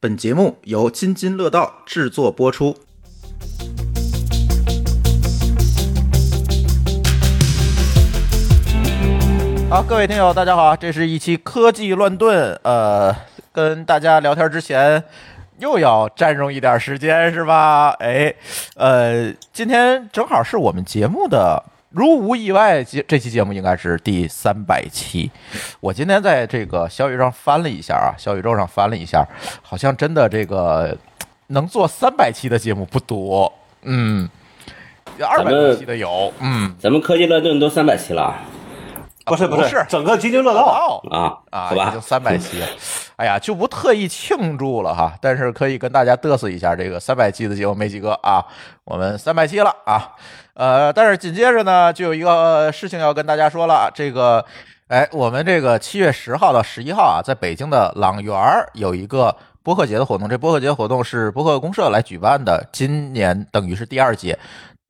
本节目由津津乐道制作播出。好，各位听友，大家好，这是一期科技乱炖。呃，跟大家聊天之前，又要占用一点时间，是吧？哎，呃，今天正好是我们节目的，如无意外，这这期节目应该是第三百期。我今天在这个小宇宙上翻了一下啊，小宇宙上翻了一下，好像真的这个能做三百期的节目不多。嗯，二百多期的有，嗯。咱们科技乱炖都三百期了不是不是，整个津津乐道。道啊啊，好吧已经，三百期了，哎呀，就不特意庆祝了哈，但是可以跟大家嘚瑟一下，这个三百期的节目没几个啊，我们三百期了啊，呃，但是紧接着呢，就有一个事情要跟大家说了，这个，哎，我们这个七月十号到十一号啊，在北京的朗园儿有一个。播客节的活动，这播客节活动是播客公社来举办的，今年等于是第二届。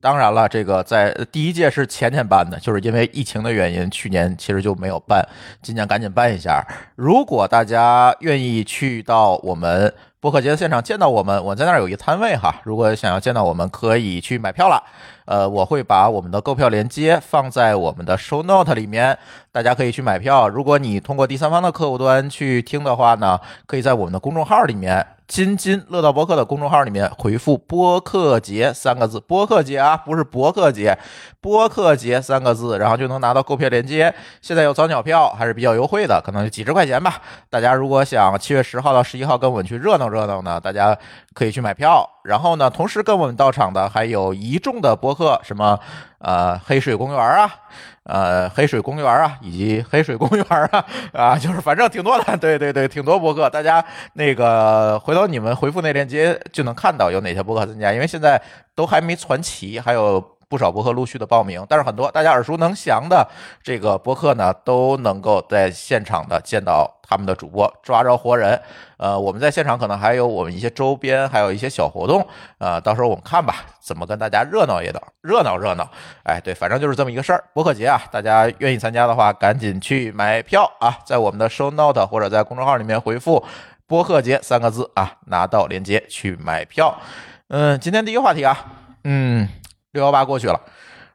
当然了，这个在第一届是前年办的，就是因为疫情的原因，去年其实就没有办，今年赶紧办一下。如果大家愿意去到我们播客节的现场见到我们，我在那儿有一个摊位哈，如果想要见到我们，可以去买票了。呃，我会把我们的购票链接放在我们的 show note 里面，大家可以去买票。如果你通过第三方的客户端去听的话呢，可以在我们的公众号里面。津津乐道博客的公众号里面回复“播客节”三个字，播客节啊，不是博客节，播客节三个字，然后就能拿到购票链接。现在有早鸟票，还是比较优惠的，可能就几十块钱吧。大家如果想七月十号到十一号跟我们去热闹热闹呢，大家可以去买票。然后呢，同时跟我们到场的还有一众的播客，什么呃黑水公园啊，呃黑水公园啊，以及黑水公园啊，啊，就是反正挺多的，对对对，挺多播客。大家那个回头你们回复那链接就能看到有哪些播客参加，因为现在都还没传齐，还有。不少播客陆续的报名，但是很多大家耳熟能详的这个播客呢，都能够在现场的见到他们的主播，抓着活人。呃，我们在现场可能还有我们一些周边，还有一些小活动。呃，到时候我们看吧，怎么跟大家热闹一点，热闹热闹。哎，对，反正就是这么一个事儿。播客节啊，大家愿意参加的话，赶紧去买票啊，在我们的 show note 或者在公众号里面回复“播客节”三个字啊，拿到链接去买票。嗯，今天第一个话题啊，嗯。六幺八过去了，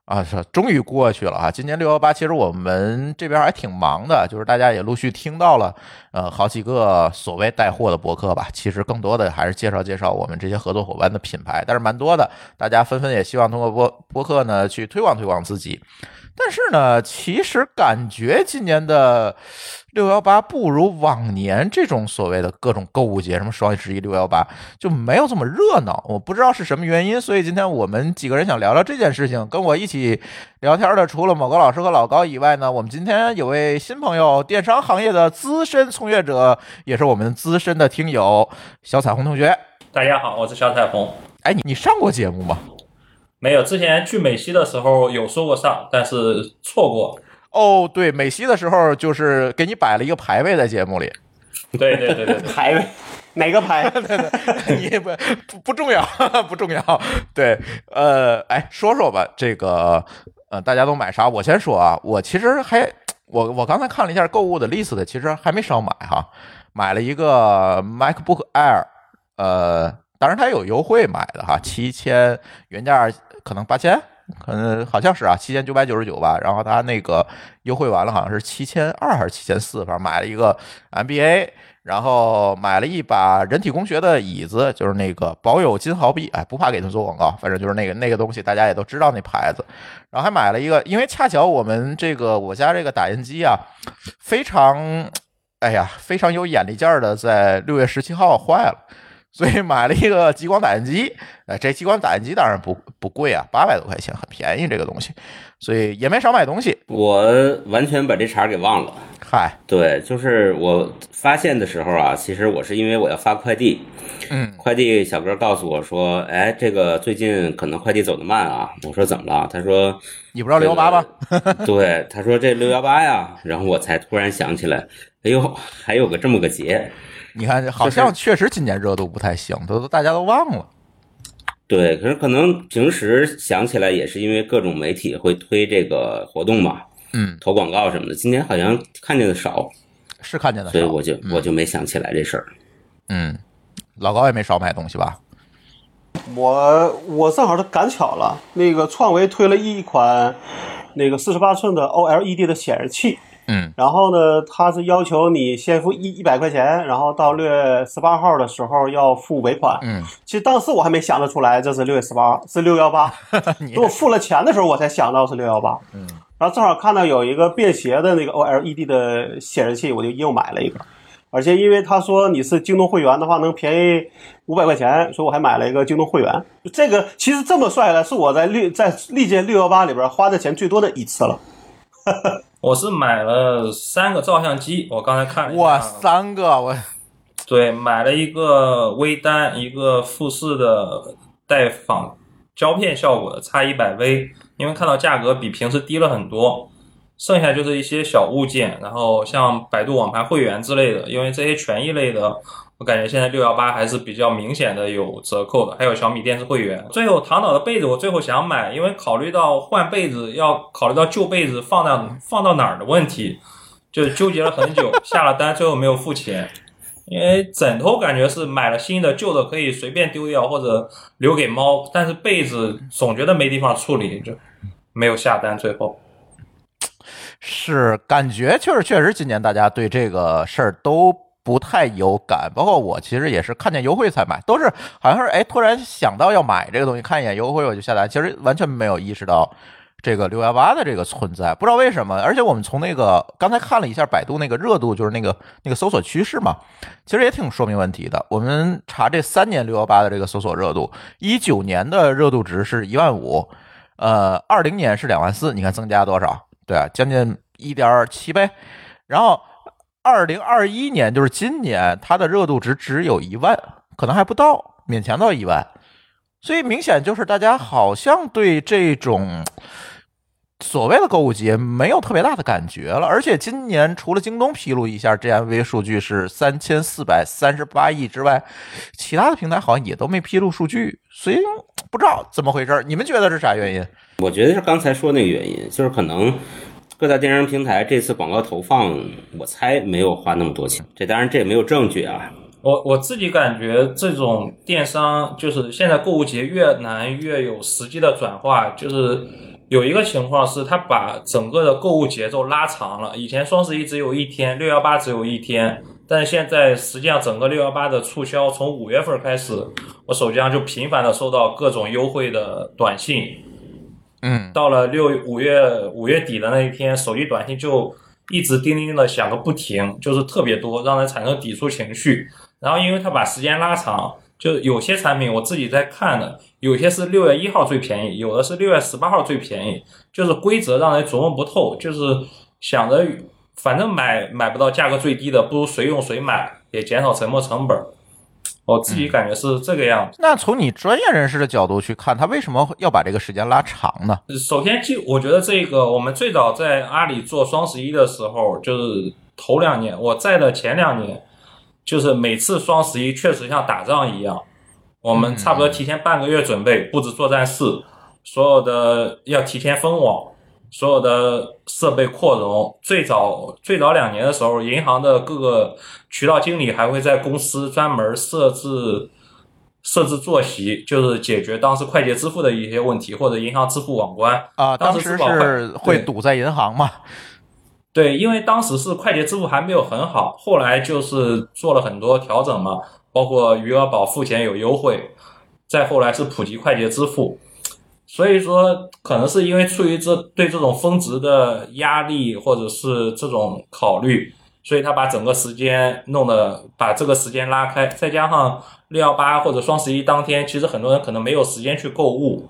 啊，终于过去了啊！今年六幺八其实我们这边还挺忙的，就是大家也陆续听到了，呃，好几个所谓带货的博客吧。其实更多的还是介绍介绍我们这些合作伙伴的品牌，但是蛮多的，大家纷纷也希望通过播博客呢去推广推广自己。但是呢，其实感觉今年的六幺八不如往年这种所谓的各种购物节，什么双十一、六幺八就没有这么热闹。我不知道是什么原因，所以今天我们几个人想聊聊这件事情。跟我一起聊天的，除了某个老师和老高以外呢，我们今天有位新朋友，电商行业的资深从业者，也是我们资深的听友小彩虹同学。大家好，我是小彩虹。哎，你你上过节目吗？没有，之前去美西的时候有说过上，但是错过。哦，对，美西的时候就是给你摆了一个排位在节目里。对对对对对，排位哪个排？你不不不重要，不重要。对，呃，哎，说说吧，这个呃，大家都买啥？我先说啊，我其实还我我刚才看了一下购物的 list，其实还没少买哈，买了一个 MacBook Air，呃，当然它有优惠买的哈，七千原价可能八千。可能好像是啊，七千九百九十九吧。然后他那个优惠完了，好像是七千二还是七千四，反正买了一个 MBA，然后买了一把人体工学的椅子，就是那个保有金豪币，哎，不怕给他做广告，反正就是那个那个东西，大家也都知道那牌子。然后还买了一个，因为恰巧我们这个我家这个打印机啊，非常，哎呀，非常有眼力劲儿的，在六月十七号坏了。所以买了一个激光打印机，哎，这激光打印机当然不不贵啊，八百多块钱，很便宜这个东西，所以也没少买东西。我完全把这茬给忘了。嗨，对，就是我发现的时候啊，其实我是因为我要发快递，嗯，快递小哥告诉我说，哎，这个最近可能快递走得慢啊。我说怎么了？他说你不知道六幺八吗？对，他说这六幺八呀，然后我才突然想起来，哎呦，还有个这么个节。你看，好像确实今年热度不太行，都都大家都忘了。对，可是可能平时想起来也是因为各种媒体会推这个活动嘛，嗯，投广告什么的。今年好像看见的少，是看见的少，所以我就嗯我就没想起来这事儿。嗯，老高也没少买东西吧？我我正好是赶巧了，那个创维推了一款那个四十八寸的 OLED 的显示器，嗯然后呢，他是要求你先付一一百块钱，然后到六月十八号的时候要付尾款。嗯，其实当时我还没想得出来这是六月十八，是六幺八。你等我付了钱的时候，我才想到是六幺八。嗯，然后正好看到有一个便携的那个 OLED 的显示器，我就又买了一个。而且因为他说你是京东会员的话，能便宜五百块钱，所以我还买了一个京东会员。这个其实这么算下来，是我在历在历届六幺八里边花的钱最多的一次了。我是买了三个照相机，我刚才看了一下，哇，三个我对，买了一个微单，一个富士的带仿胶片效果的差一百 V，因为看到价格比平时低了很多。剩下就是一些小物件，然后像百度网盘会员之类的，因为这些权益类的，我感觉现在六幺八还是比较明显的有折扣的。还有小米电视会员。最后唐导的被子我最后想买，因为考虑到换被子要考虑到旧被子放到放到哪儿的问题，就纠结了很久，下了单最后没有付钱。因为枕头感觉是买了新的，旧的可以随便丢掉或者留给猫，但是被子总觉得没地方处理，就没有下单。最后，是感觉确实确实今年大家对这个事儿都不太有感，包括我其实也是看见优惠才买，都是好像是哎突然想到要买这个东西，看一眼优惠我就下单，其实完全没有意识到这个六幺八的这个存在，不知道为什么。而且我们从那个刚才看了一下百度那个热度，就是那个那个搜索趋势嘛，其实也挺说明问题的。我们查这三年六幺八的这个搜索热度，一九年的热度值是一万五，呃，二零年是两万四，你看增加多少？对啊，将近一点七倍。然后二零二一年就是今年，它的热度值只有一万，可能还不到，勉强到一万。所以明显就是大家好像对这种所谓的购物节没有特别大的感觉了。而且今年除了京东披露一下 GMV 数据是三千四百三十八亿之外，其他的平台好像也都没披露数据，所以不知道怎么回事。你们觉得是啥原因？我觉得是刚才说那个原因，就是可能各大电商平台这次广告投放，我猜没有花那么多钱。这当然这也没有证据啊。我我自己感觉这种电商就是现在购物节越难越有实际的转化，就是有一个情况是它把整个的购物节奏拉长了。以前双十一只有一天，六幺八只有一天，但是现在实际上整个六幺八的促销从五月份开始，我手机上就频繁的收到各种优惠的短信。嗯，到了六五月五月底的那一天，手机短信就一直叮叮的响个不停，就是特别多，让人产生抵触情绪。然后因为他把时间拉长，就有些产品我自己在看的，有些是六月一号最便宜，有的是六月十八号最便宜，就是规则让人琢磨不透，就是想着反正买买不到价格最低的，不如谁用谁买，也减少沉没成本。我自己感觉是这个样子。那从你专业人士的角度去看，他为什么要把这个时间拉长呢？首先，就我觉得这个，我们最早在阿里做双十一的时候，就是头两年，我在的前两年，就是每次双十一确实像打仗一样，我们差不多提前半个月准备布置作战室，所有的要提前封网，所有的设备扩容。最早最早两年的时候，银行的各个渠道经理还会在公司专门设置。设置坐席，就是解决当时快捷支付的一些问题，或者银行支付网关啊，当时是会堵在银行嘛？对，因为当时是快捷支付还没有很好，后来就是做了很多调整嘛，包括余额宝付钱有优惠，再后来是普及快捷支付，所以说可能是因为出于这对这种峰值的压力或者是这种考虑，所以他把整个时间弄得把这个时间拉开，再加上六幺八或者双十一当天，其实很多人可能没有时间去购物，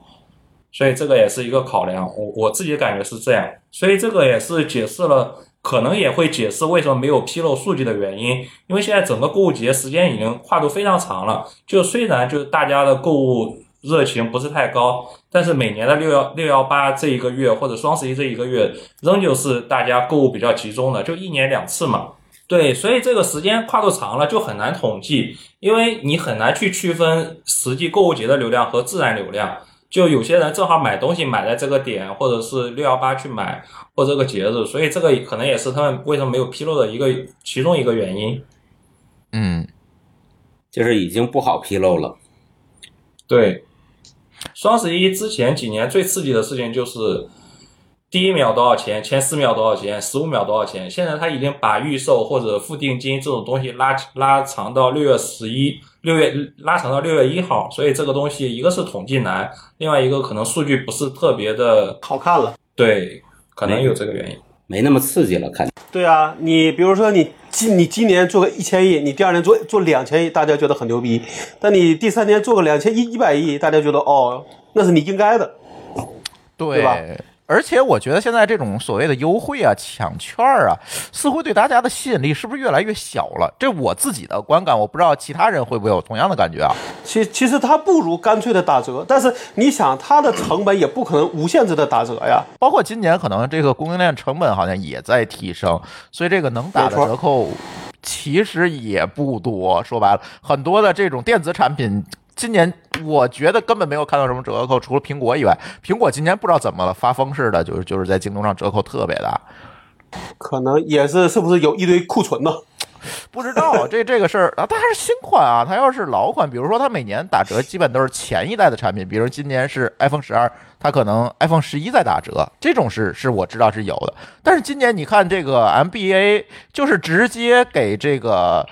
所以这个也是一个考量。我我自己感觉是这样，所以这个也是解释了，可能也会解释为什么没有披露数据的原因。因为现在整个购物节时间已经跨度非常长了，就虽然就是大家的购物热情不是太高，但是每年的六幺六幺八这一个月或者双十一这一个月，仍旧是大家购物比较集中的，就一年两次嘛。对，所以这个时间跨度长了就很难统计，因为你很难去区分实际购物节的流量和自然流量。就有些人正好买东西买在这个点，或者是六幺八去买，或者这个节日，所以这个可能也是他们为什么没有披露的一个其中一个原因。嗯，就是已经不好披露了。对，双十一之前几年最刺激的事情就是第一秒多少钱，前四秒多少钱，十五秒多少钱。现在他已经把预售或者付定金这种东西拉拉长到六月十一，六月拉长到六月一号。所以这个东西一个是统计难，另外一个可能数据不是特别的好看了。对，可能有这个原因。没那么刺激了，看对啊，你比如说你今你今年做个一千亿，你第二年做做两千亿，大家觉得很牛逼。但你第三年做个两千一一百亿，大家觉得哦，那是你应该的。对对吧而且我觉得现在这种所谓的优惠啊、抢券儿啊，似乎对大家的吸引力是不是越来越小了？这我自己的观感，我不知道其他人会不会有同样的感觉啊？其其实它不如干脆的打折，但是你想，它的成本也不可能无限制的打折呀。包括今年可能这个供应链成本好像也在提升，所以这个能打的折扣其实也不多。说白了，很多的这种电子产品。今年我觉得根本没有看到什么折扣，除了苹果以外，苹果今年不知道怎么了，发疯似的，就是就是在京东上折扣特别大。可能也是是不是有一堆库存呢？不知道这这个事儿啊，它还是新款啊，它要是老款，比如说它每年打折，基本都是前一代的产品，比如今年是 iPhone 十二，它可能 iPhone 十一在打折，这种是是我知道是有的。但是今年你看这个 MBA，就是直接给这个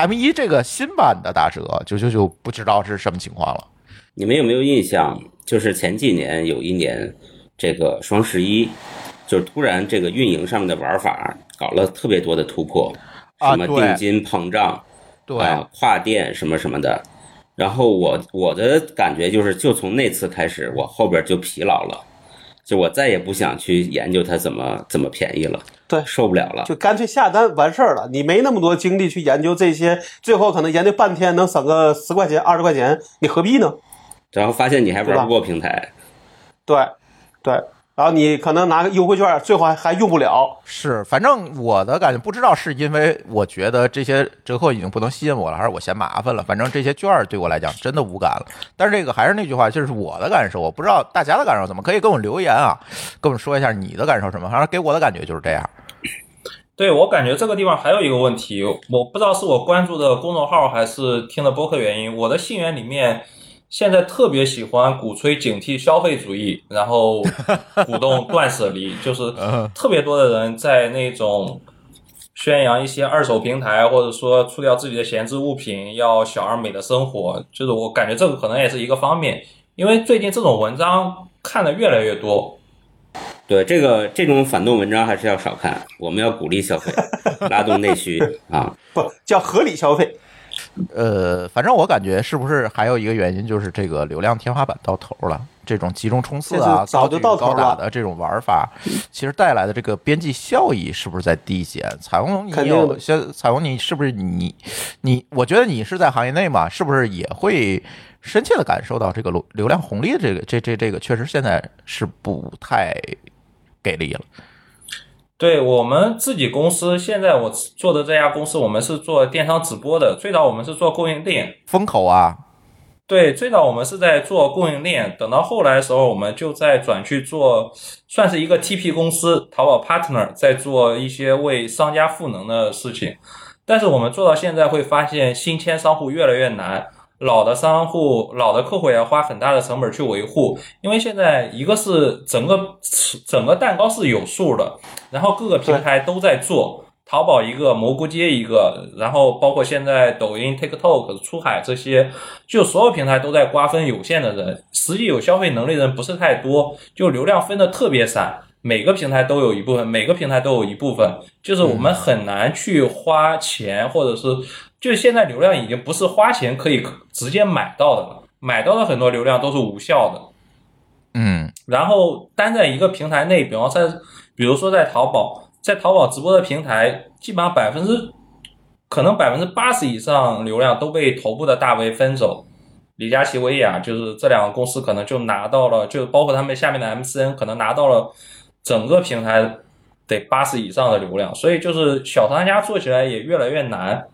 M 一这个新版的打折，就就就不知道是什么情况了。你们有没有印象？就是前几年有一年，这个双十一，就是突然这个运营上面的玩法搞了特别多的突破，什么定金膨胀，对，啊，跨店什么什么的。然后我我的感觉就是，就从那次开始，我后边就疲劳了，就我再也不想去研究它怎么怎么便宜了，对受不了了。就干脆下单完事儿了。你没那么多精力去研究这些，最后可能研究半天能省个十块钱、二十块钱，你何必呢？然后发现你还玩不过平台，对，对。然后你可能拿个优惠券，最后还还用不了。是，反正我的感觉不知道是因为我觉得这些折扣已经不能吸引我了，还是我嫌麻烦了。反正这些券对我来讲真的无感了。但是这个还是那句话，就是我的感受，我不知道大家的感受怎么，可以跟我留言啊，跟我们说一下你的感受什么。反正给我的感觉就是这样。对我感觉这个地方还有一个问题，我不知道是我关注的公众号还是听的播客原因，我的信源里面现在特别喜欢鼓吹警惕消费主义，然后鼓动断舍离，就是特别多的人在那种宣扬一些二手平台，或者说出掉自己的闲置物品，要小而美的生活，就是我感觉这个可能也是一个方面，因为最近这种文章看的越来越多，对这个这种反动文章还是要少看，我们要鼓励消费，拉动内需啊。不叫合理消费。呃，反正我感觉是不是还有一个原因，就是这个流量天花板到头了。这种集中冲刺啊、早就高举高到头了打的这种玩法，其实带来的这个边际效益是不是在递减？彩虹，你有些彩虹，你是不是你你？我觉得你是在行业内嘛，是不是也会深切的感受到这个流流量红利的这个这这这个确实现在是不太给力了。对我们自己公司，现在我做的这家公司，我们是做电商直播的。最早我们是做供应链，风口啊，对，最早我们是在做供应链，等到后来的时候，我们就在转去做，算是一个 TP 公司，淘宝 partner，在做一些为商家赋能的事情。但是我们做到现在会发现，新签商户越来越难，老的商户、老的客户也要花很大的成本去维护，因为现在一个是整个整个蛋糕是有数的，然后各个平台都在做。淘宝一个，蘑菇街一个，然后包括现在抖音、TikTok、出海这些，就所有平台都在瓜分有限的人，实际有消费能力人不是太多，就流量分的特别散，每个平台都有一部分，每个平台都有一部分，就是我们很难去花钱，或者是就是现在流量已经不是花钱可以直接买到的了，买到的很多流量都是无效的。嗯，然后单在一个平台内，比方在，比如说在淘宝，在淘宝直播的平台，基本上百分之，可能百分之八十以上流量都被头部的大 V 分走。李佳琦、薇娅就是这两个公司，可能就拿到了，就包括他们下面的 MCN，可能拿到了整个平台得八十以上的流量，所以就是小商家做起来也越来越难。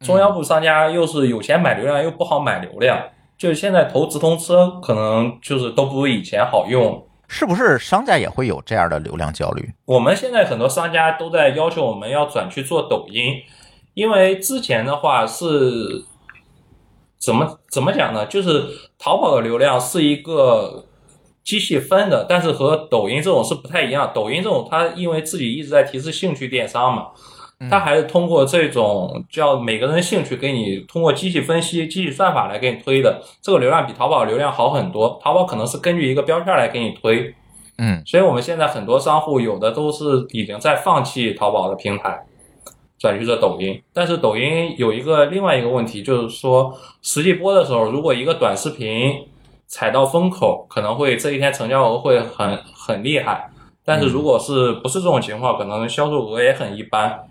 中央部商家又是有钱买流量，又不好买流量，就是现在投直通车可能就是都不如以前好用。是不是商家也会有这样的流量焦虑？我们现在很多商家都在要求我们要转去做抖音，因为之前的话是怎么怎么讲呢？就是淘宝的流量是一个机器分的，但是和抖音这种是不太一样。抖音这种它因为自己一直在提示兴趣电商嘛，它还是通过这种叫每个人兴趣给你通过机器分析、机器算法来给你推的，这个流量比淘宝流量好很多。淘宝可能是根据一个标签来给你推，嗯，所以我们现在很多商户有的都是已经在放弃淘宝的平台，转去这抖音。但是抖音有一个另外一个问题，就是说实际播的时候，如果一个短视频踩到风口，可能会这一天成交额会很很厉害。但是如果是不是这种情况，可能销售额也很一般。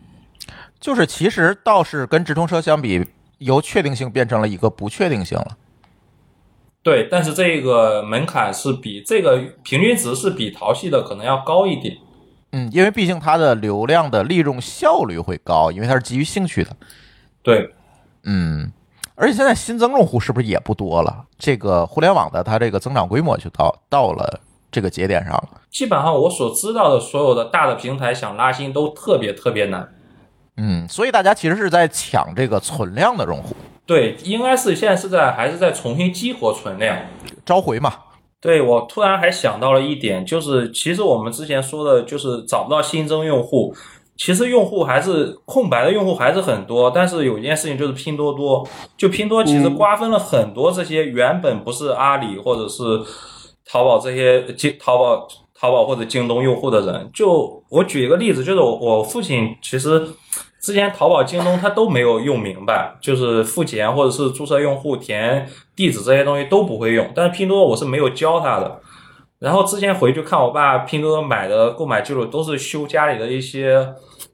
就是其实倒是跟直通车相比，由确定性变成了一个不确定性了。对，但是这个门槛是比这个平均值是比淘系的可能要高一点。嗯，因为毕竟它的流量的利用效率会高，因为它是基于兴趣的。对，嗯，而且现在新增用户是不是也不多了？这个互联网的它这个增长规模就到到了这个节点上了。基本上我所知道的所有的大的平台想拉新都特别特别难。嗯，所以大家其实是在抢这个存量的用户，对，应该是现在是在还是在重新激活存量。召回嘛。对我突然还想到了一点，就是其实我们之前说的，就是找不到新增用户，其实用户还是空白的用户还是很多。但是有一件事情就是拼多多，就拼多多其实瓜分了很多这些原本不是阿里或者是淘宝这些京淘宝淘宝或者京东用户的人。就我举一个例子，就是我我父亲其实。之前淘宝、京东他都没有用明白，就是付钱或者是注册用户、填地址这些东西都不会用。但是拼多多我是没有教他的。然后之前回去看我爸拼多多买的购买记录，都是修家里的一些，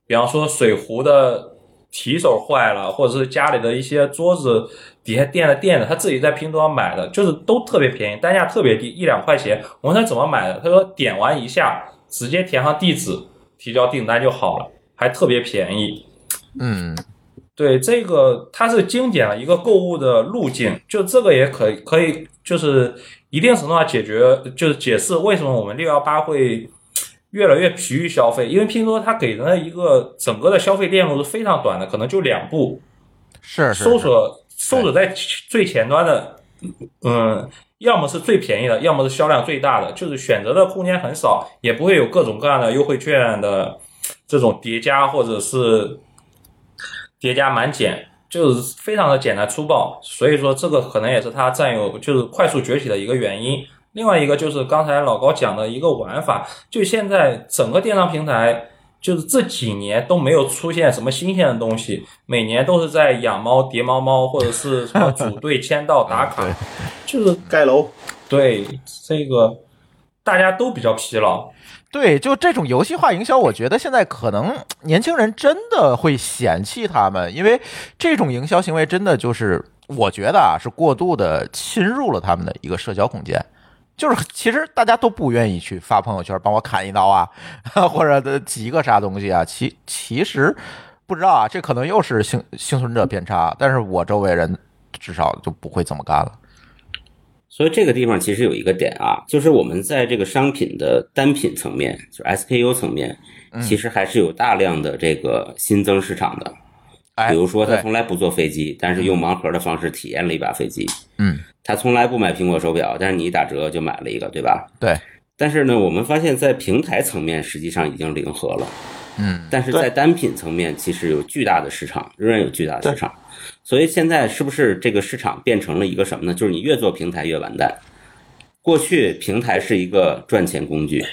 比方说水壶的提手坏了，或者是家里的一些桌子底下垫的垫子，他自己在拼多多买的，就是都特别便宜，单价特别低，一两块钱。我问他怎么买的，他说点完一下，直接填上地址，提交订单就好了，还特别便宜。嗯，对，这个它是精简了一个购物的路径，就这个也可以可以，就是一定程度上解决，就是解释为什么我们六幺八会越来越疲于消费，因为拼多多它给人的一个整个的消费链路是非常短的，可能就两步，是是搜索搜索在最前端的，嗯，要么是最便宜的，要么是销量最大的，就是选择的空间很少，也不会有各种各样的优惠券的这种叠加或者是。叠加满减就是非常的简单粗暴，所以说这个可能也是它占有就是快速崛起的一个原因。另外一个就是刚才老高讲的一个玩法，就现在整个电商平台就是这几年都没有出现什么新鲜的东西，每年都是在养猫、叠猫猫，或者是什么组队签到打卡，就是盖楼。对这个大家都比较疲劳。对，就这种游戏化营销，我觉得现在可能年轻人真的会嫌弃他们，因为这种营销行为真的就是，我觉得啊是过度的侵入了他们的一个社交空间。就是其实大家都不愿意去发朋友圈帮我砍一刀啊，或者几个啥东西啊。其其实不知道啊，这可能又是幸幸存者偏差，但是我周围人至少就不会这么干了。所以这个地方其实有一个点啊，就是我们在这个商品的单品层面，就是 SKU 层面，其实还是有大量的这个新增市场的。哎，比如说他从来不坐飞机，但是用盲盒的方式体验了一把飞机。嗯，他从来不买苹果手表，但是你一打折就买了一个，对吧？对，但是呢，我们发现，在平台层面实际上已经零和了，嗯，但是在单品层面其实有巨大的市场，仍然有巨大的市场。所以现在是不是这个市场变成了一个什么呢？就是你越做平台越完蛋。过去平台是一个赚钱工具，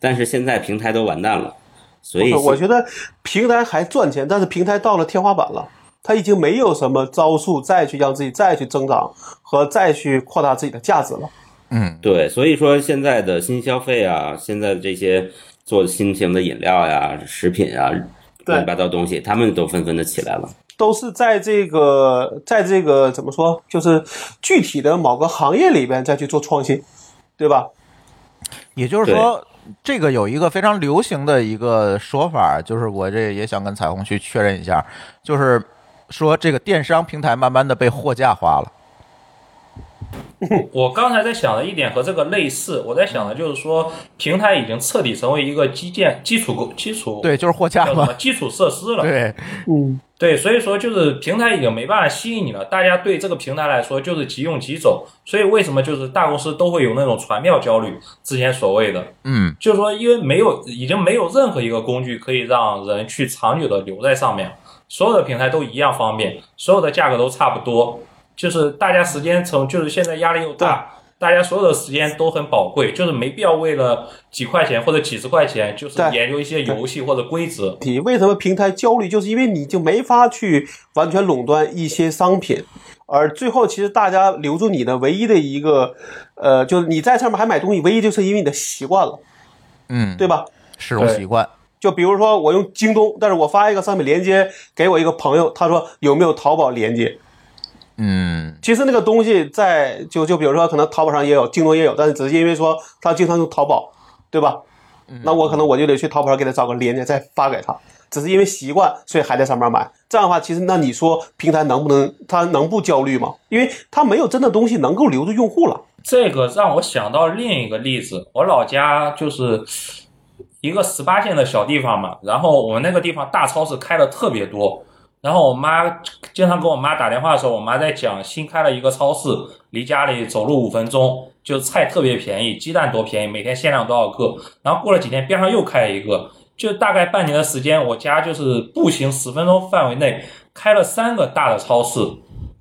但是现在平台都完蛋了，所以我觉得平台还赚钱，但是平台到了天花板了，它已经没有什么招数再去让自己再去增长和再去扩大自己的价值了。嗯，对，所以说现在的新消费啊，现在的这些做新型的饮料呀、食品啊，乱七八糟东西，他们都纷纷的起来了。都是在这个，在这个怎么说，就是具体的某个行业里边再去做创新，对吧？也就是说，这个有一个非常流行的一个说法，就是我这也想跟彩虹去确认一下，就是说这个电商平台慢慢的被货架化了。我刚才在想的一点和这个类似，我在想的就是说，平台已经彻底成为一个基建基础构基础对，就是货架嘛。叫什么，基础设施了。对，嗯，对，所以说就是平台已经没办法吸引你了，大家对这个平台来说就是即用即走，所以为什么就是大公司都会有那种传票焦虑？之前所谓的，嗯，就是说因为没有已经没有任何一个工具可以让人去长久的留在上面，所有的平台都一样方便，所有的价格都差不多，就是大家时间成就是现在压力又大。大家所有的时间都很宝贵，就是没必要为了几块钱或者几十块钱，就是研究一些游戏或者规则。你为什么平台焦虑，就是因为你就没法去完全垄断一些商品，而最后其实大家留住你的唯一的一个，呃，就是你在上面还买东西，唯一就是因为你的习惯了，嗯，对吧？使用习惯，就比如说我用京东，但是我发一个商品链接给我一个朋友，他说有没有淘宝链接？嗯，其实那个东西在就就比如说可能淘宝上也有，京东也有，但是只是因为说他经常用淘宝，对吧？那我可能我就得去淘宝上给他找个链接再发给他，只是因为习惯，所以还在上面买。这样的话，其实那你说平台能不能他能不焦虑吗？因为他没有真的东西能够留住用户了。这个让我想到另一个例子，我老家就是一个十八线的小地方嘛，然后我们那个地方大超市开的特别多，然后我妈经常跟我妈打电话的时候，我妈在讲新开了一个超市，离家里走路五分钟，就菜特别便宜，鸡蛋多便宜，每天限量多少个，然后过了几天边上又开了一个，就大概半年的时间，我家就是步行十分钟范围内开了三个大的超市。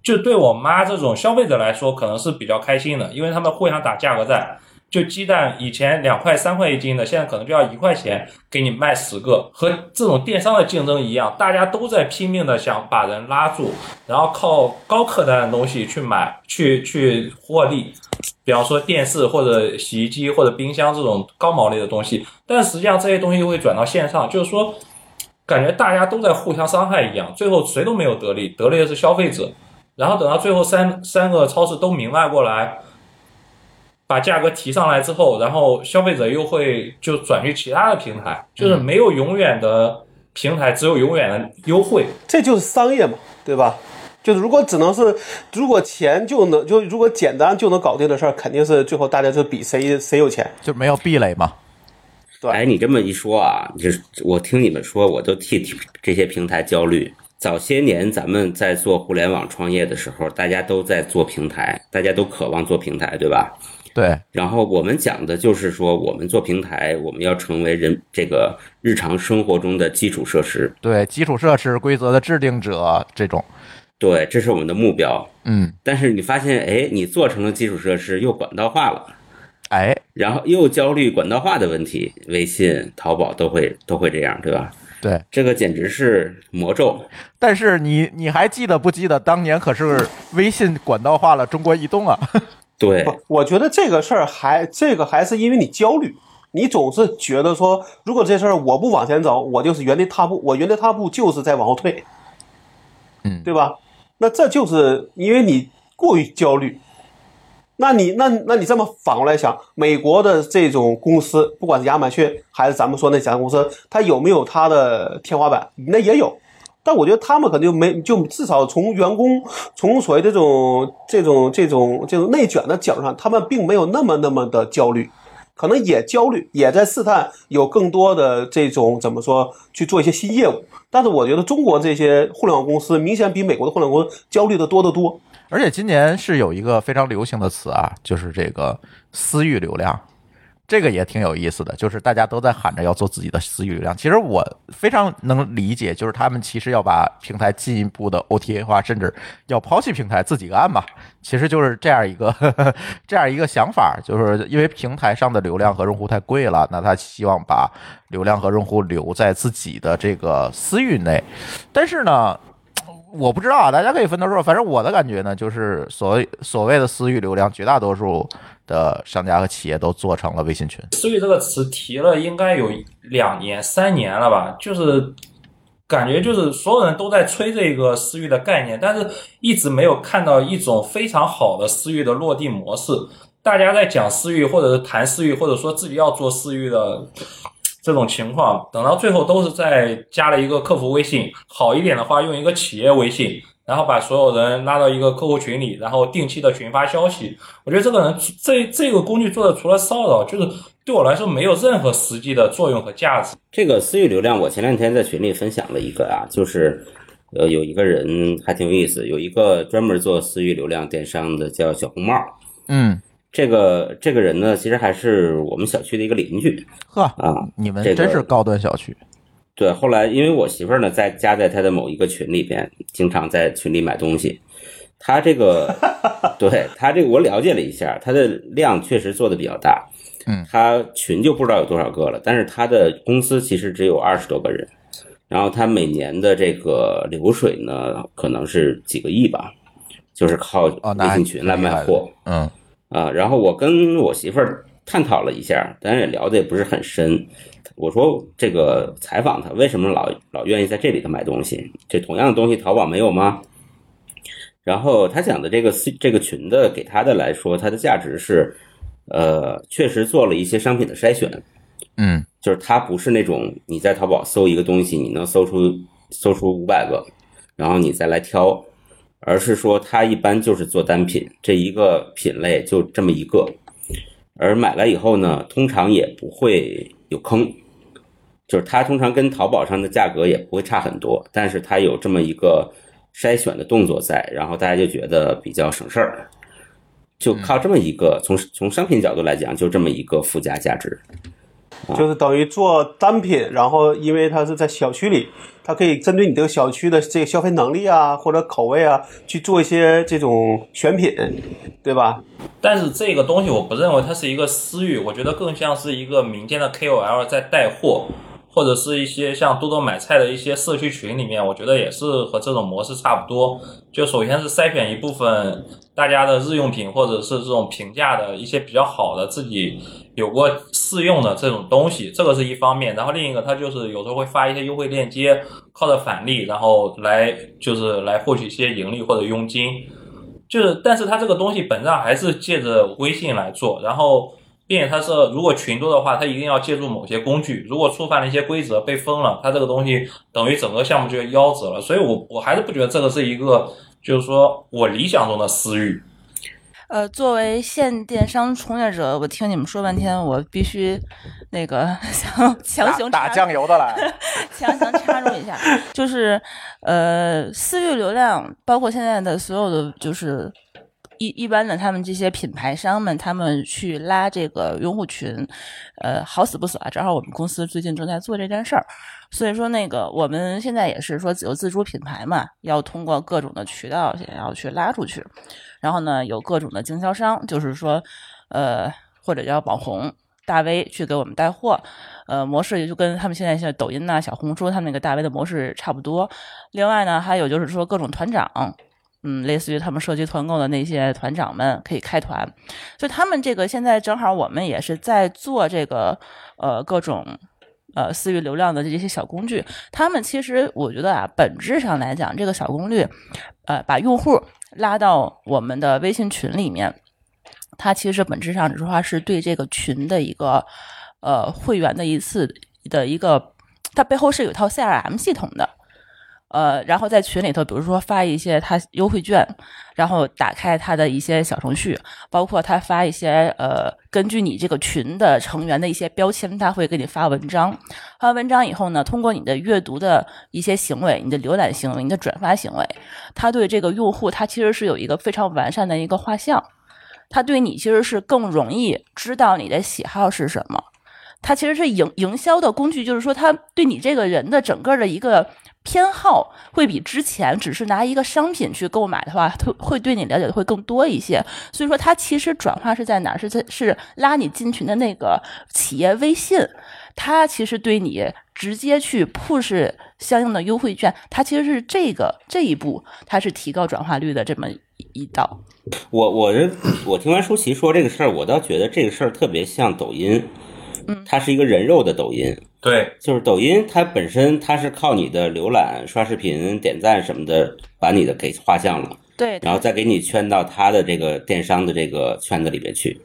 就对我妈这种消费者来说，可能是比较开心的，因为他们互相打价格战。就鸡蛋以前两块三块一斤的，现在可能就要一块钱给你卖十个，和这种电商的竞争一样，大家都在拼命的想把人拉住，然后靠高客单的东西去买，去去获利。比方说电视或者洗衣机或者冰箱这种高毛利的东西，但实际上这些东西会转到线上，就是说，感觉大家都在互相伤害一样，最后谁都没有得利，得利的是消费者。然后等到最后三三个超市都明白过来，把价格提上来之后，然后消费者又会就转去其他的平台，就是没有永远的平台，只有永远的优惠。这就是商业嘛，对吧？就是如果只能是，如果钱就能就如果简单就能搞定的事儿，肯定是最后大家就比谁谁有钱。就没有壁垒嘛。对哎，你这么一说啊，就是我听你们说，我都替这些平台焦虑。早些年咱们在做互联网创业的时候，大家都在做平台，大家都渴望做平台，对吧？对，然后我们讲的就是说，我们做平台，我们要成为人这个日常生活中的基础设施。对，基础设施规则的制定者这种，对，这是我们的目标。嗯，但是你发现，哎，你做成了基础设施，又管道化了，哎，然后又焦虑管道化的问题，微信、淘宝都会都会这样，对吧？对。这个简直是魔咒。但是你你还记得不记得当年可是微信管道化了中国移动啊？对，不，我觉得这个事儿还这个还是因为你焦虑，你总是觉得说，如果这事儿我不往前走，我就是原地踏步，我原地踏步就是在往后退，嗯对吧？那这就是因为你过于焦虑。那你那那你这么反过来想，美国的这种公司，不管是亚马逊还是咱们说那几家公司，它有没有它的天花板？那也有，但我觉得他们可能就没，就至少从员工从所谓这种这种这种这种内卷的角度上，他们并没有那么那么的焦虑，可能也焦虑，也在试探有更多的这种怎么说去做一些新业务。但是我觉得中国这些互联网公司明显比美国的互联网公司焦虑的多得多。而且今年是有一个非常流行的词啊，就是这个私域流量，这个也挺有意思的，就是大家都在喊着要做自己的私域流量。其实我非常能理解，就是他们其实要把平台进一步的 OTA 化，甚至要抛弃平台自己干吧，其实就是这样一个 这样一个想法，就是因为平台上的流量和用户太贵了，那他希望把流量和用户留在自己的这个私域内，但是呢。我不知道啊，大家可以分头说。反正我的感觉呢，就是所谓所谓的私域流量，绝大多数的商家和企业都做成了微信群。私域这个词提了应该有两年、三年了吧，就是感觉就是所有人都在吹这个私域的概念，但是一直没有看到一种非常好的私域的落地模式。大家在讲私域，或者是谈私域，或者说自己要做私域的这种情况，等到最后都是在加了一个客服微信，好一点的话用一个企业微信，然后把所有人拉到一个客户群里，然后定期的群发消息。我觉得这个人这这个工具做的除了骚扰，就是对我来说没有任何实际的作用和价值。这个私域流量，我前两天在群里分享了一个啊，就是呃有一个人还挺有意思，有一个专门做私域流量电商的叫小红帽。嗯，这个这个人呢，其实还是我们小区的一个邻居呵，啊。你们这真是高端小区。对，后来因为我媳妇儿呢在加在他的某一个群里边，经常在群里买东西。他这个，对他这个我了解了一下，他的量确实做的比较大。嗯，他群就不知道有多少个了，但是他的公司其实只有二十多个人，然后他每年的这个流水呢，可能是几个亿吧，就是靠微信群来卖货。嗯啊，然后我跟我媳妇儿探讨了一下，当然也聊的也不是很深。我说这个采访他为什么老老愿意在这里头买东西？这同样的东西淘宝没有吗？然后他讲的这个这个群的给他的来说，它的价值是，呃，确实做了一些商品的筛选，嗯就是它不是那种你在淘宝搜一个东西，你能搜出搜出五百个，然后你再来挑，而是说它一般就是做单品，这一个品类就这么一个，而买来以后呢，通常也不会有坑，就是它通常跟淘宝上的价格也不会差很多，但是它有这么一个筛选的动作在，然后大家就觉得比较省事儿，就靠这么一个从从商品角度来讲，就这么一个附加价值。就是等于做单品，然后因为它是在小区里，它可以针对你这个小区的这个消费能力啊或者口味啊去做一些这种选品，对吧？但是这个东西我不认为它是一个私域，我觉得更像是一个民间的 KOL 在带货，或者是一些像多多买菜的一些社区群里面，我觉得也是和这种模式差不多。就首先是筛选一部分大家的日用品，或者是这种平价的一些比较好的自己有过试用的这种东西，这个是一方面。然后另一个，它就是有时候会发一些优惠链接，靠着返利，然后来就是来获取一些盈利或者佣金。就是，但是它这个东西本质上还是借着微信来做，然后，并且它是如果群多的话，它一定要借助某些工具，如果触犯了一些规则被封了，它这个东西等于整个项目就要夭折了。所以我我还是不觉得这个是一个，就是说我理想中的私域。呃，作为线电商从业者，我听你们说半天，我必须那个强强行打打酱油的来。强行插入一下，就是呃，私域流量，包括现在的所有的就是一一般的他们这些品牌商们，他们去拉这个用户群，呃，好死不死啊！正好我们公司最近正在做这件事儿，所以说那个我们现在也是说有自主品牌嘛，要通过各种的渠道想要去拉出去，然后呢，有各种的经销商，就是说呃，或者叫网红。大 V 去给我们带货，呃，模式也就跟他们现在像抖音呐、小红书他们那个大 V 的模式差不多。另外呢，还有就是说各种团长，嗯，类似于他们涉及团购的那些团长们可以开团，所以他们这个现在正好我们也是在做这个呃各种呃私域流量的这些小工具。他们其实我觉得啊，本质上来讲，这个小工具，呃，把用户拉到我们的微信群里面。它其实本质上只是话是对这个群的一个呃会员的一次的一个，它背后是有一套 CRM 系统的，呃，然后在群里头，比如说发一些它优惠券，然后打开它的一些小程序，包括他发一些呃根据你这个群的成员的一些标签，他会给你发文章，发完文章以后呢，通过你的阅读的一些行为，你的浏览行为，你的转发行为，他对这个用户他其实是有一个非常完善的一个画像。他对你其实是更容易知道你的喜好是什么，它其实是营营销的工具，就是说他对你这个人的整个的一个偏好，会比之前只是拿一个商品去购买的话，他会对你了解的会更多一些。所以说，它其实转化是在哪儿？是在是拉你进群的那个企业微信，它其实对你直接去 push 相应的优惠券，它其实是这个这一步，它是提高转化率的这么一道。我我这我听完舒淇说这个事儿，我倒觉得这个事儿特别像抖音，嗯它是一个人肉的抖音，对，就是抖音它本身它是靠你的浏览、刷视频、点赞什么的，把你的给画像了，对，然后再给你圈到它的这个电商的这个圈子里边去。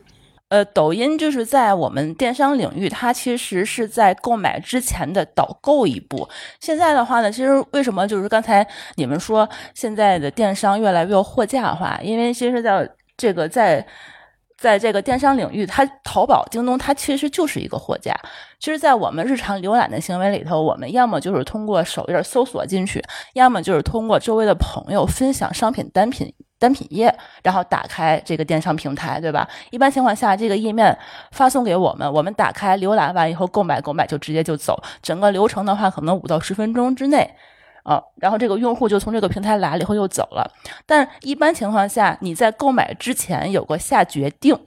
呃，抖音就是在我们电商领域，它其实是在购买之前的导购一步。现在的话呢，其实为什么就是刚才你们说现在的电商越来越货架化？因为其实在这个在在这个电商领域，它淘宝、京东它其实就是一个货架。其实，在我们日常浏览的行为里头，我们要么就是通过首页搜索进去，要么就是通过周围的朋友分享商品单品。单品页，然后打开这个电商平台，对吧？一般情况下，这个页面发送给我们，我们打开浏览完以后购买，购买就直接就走。整个流程的话，可能五到十分钟之内，啊，然后这个用户就从这个平台来了以后又走了。但一般情况下，你在购买之前有个下决定。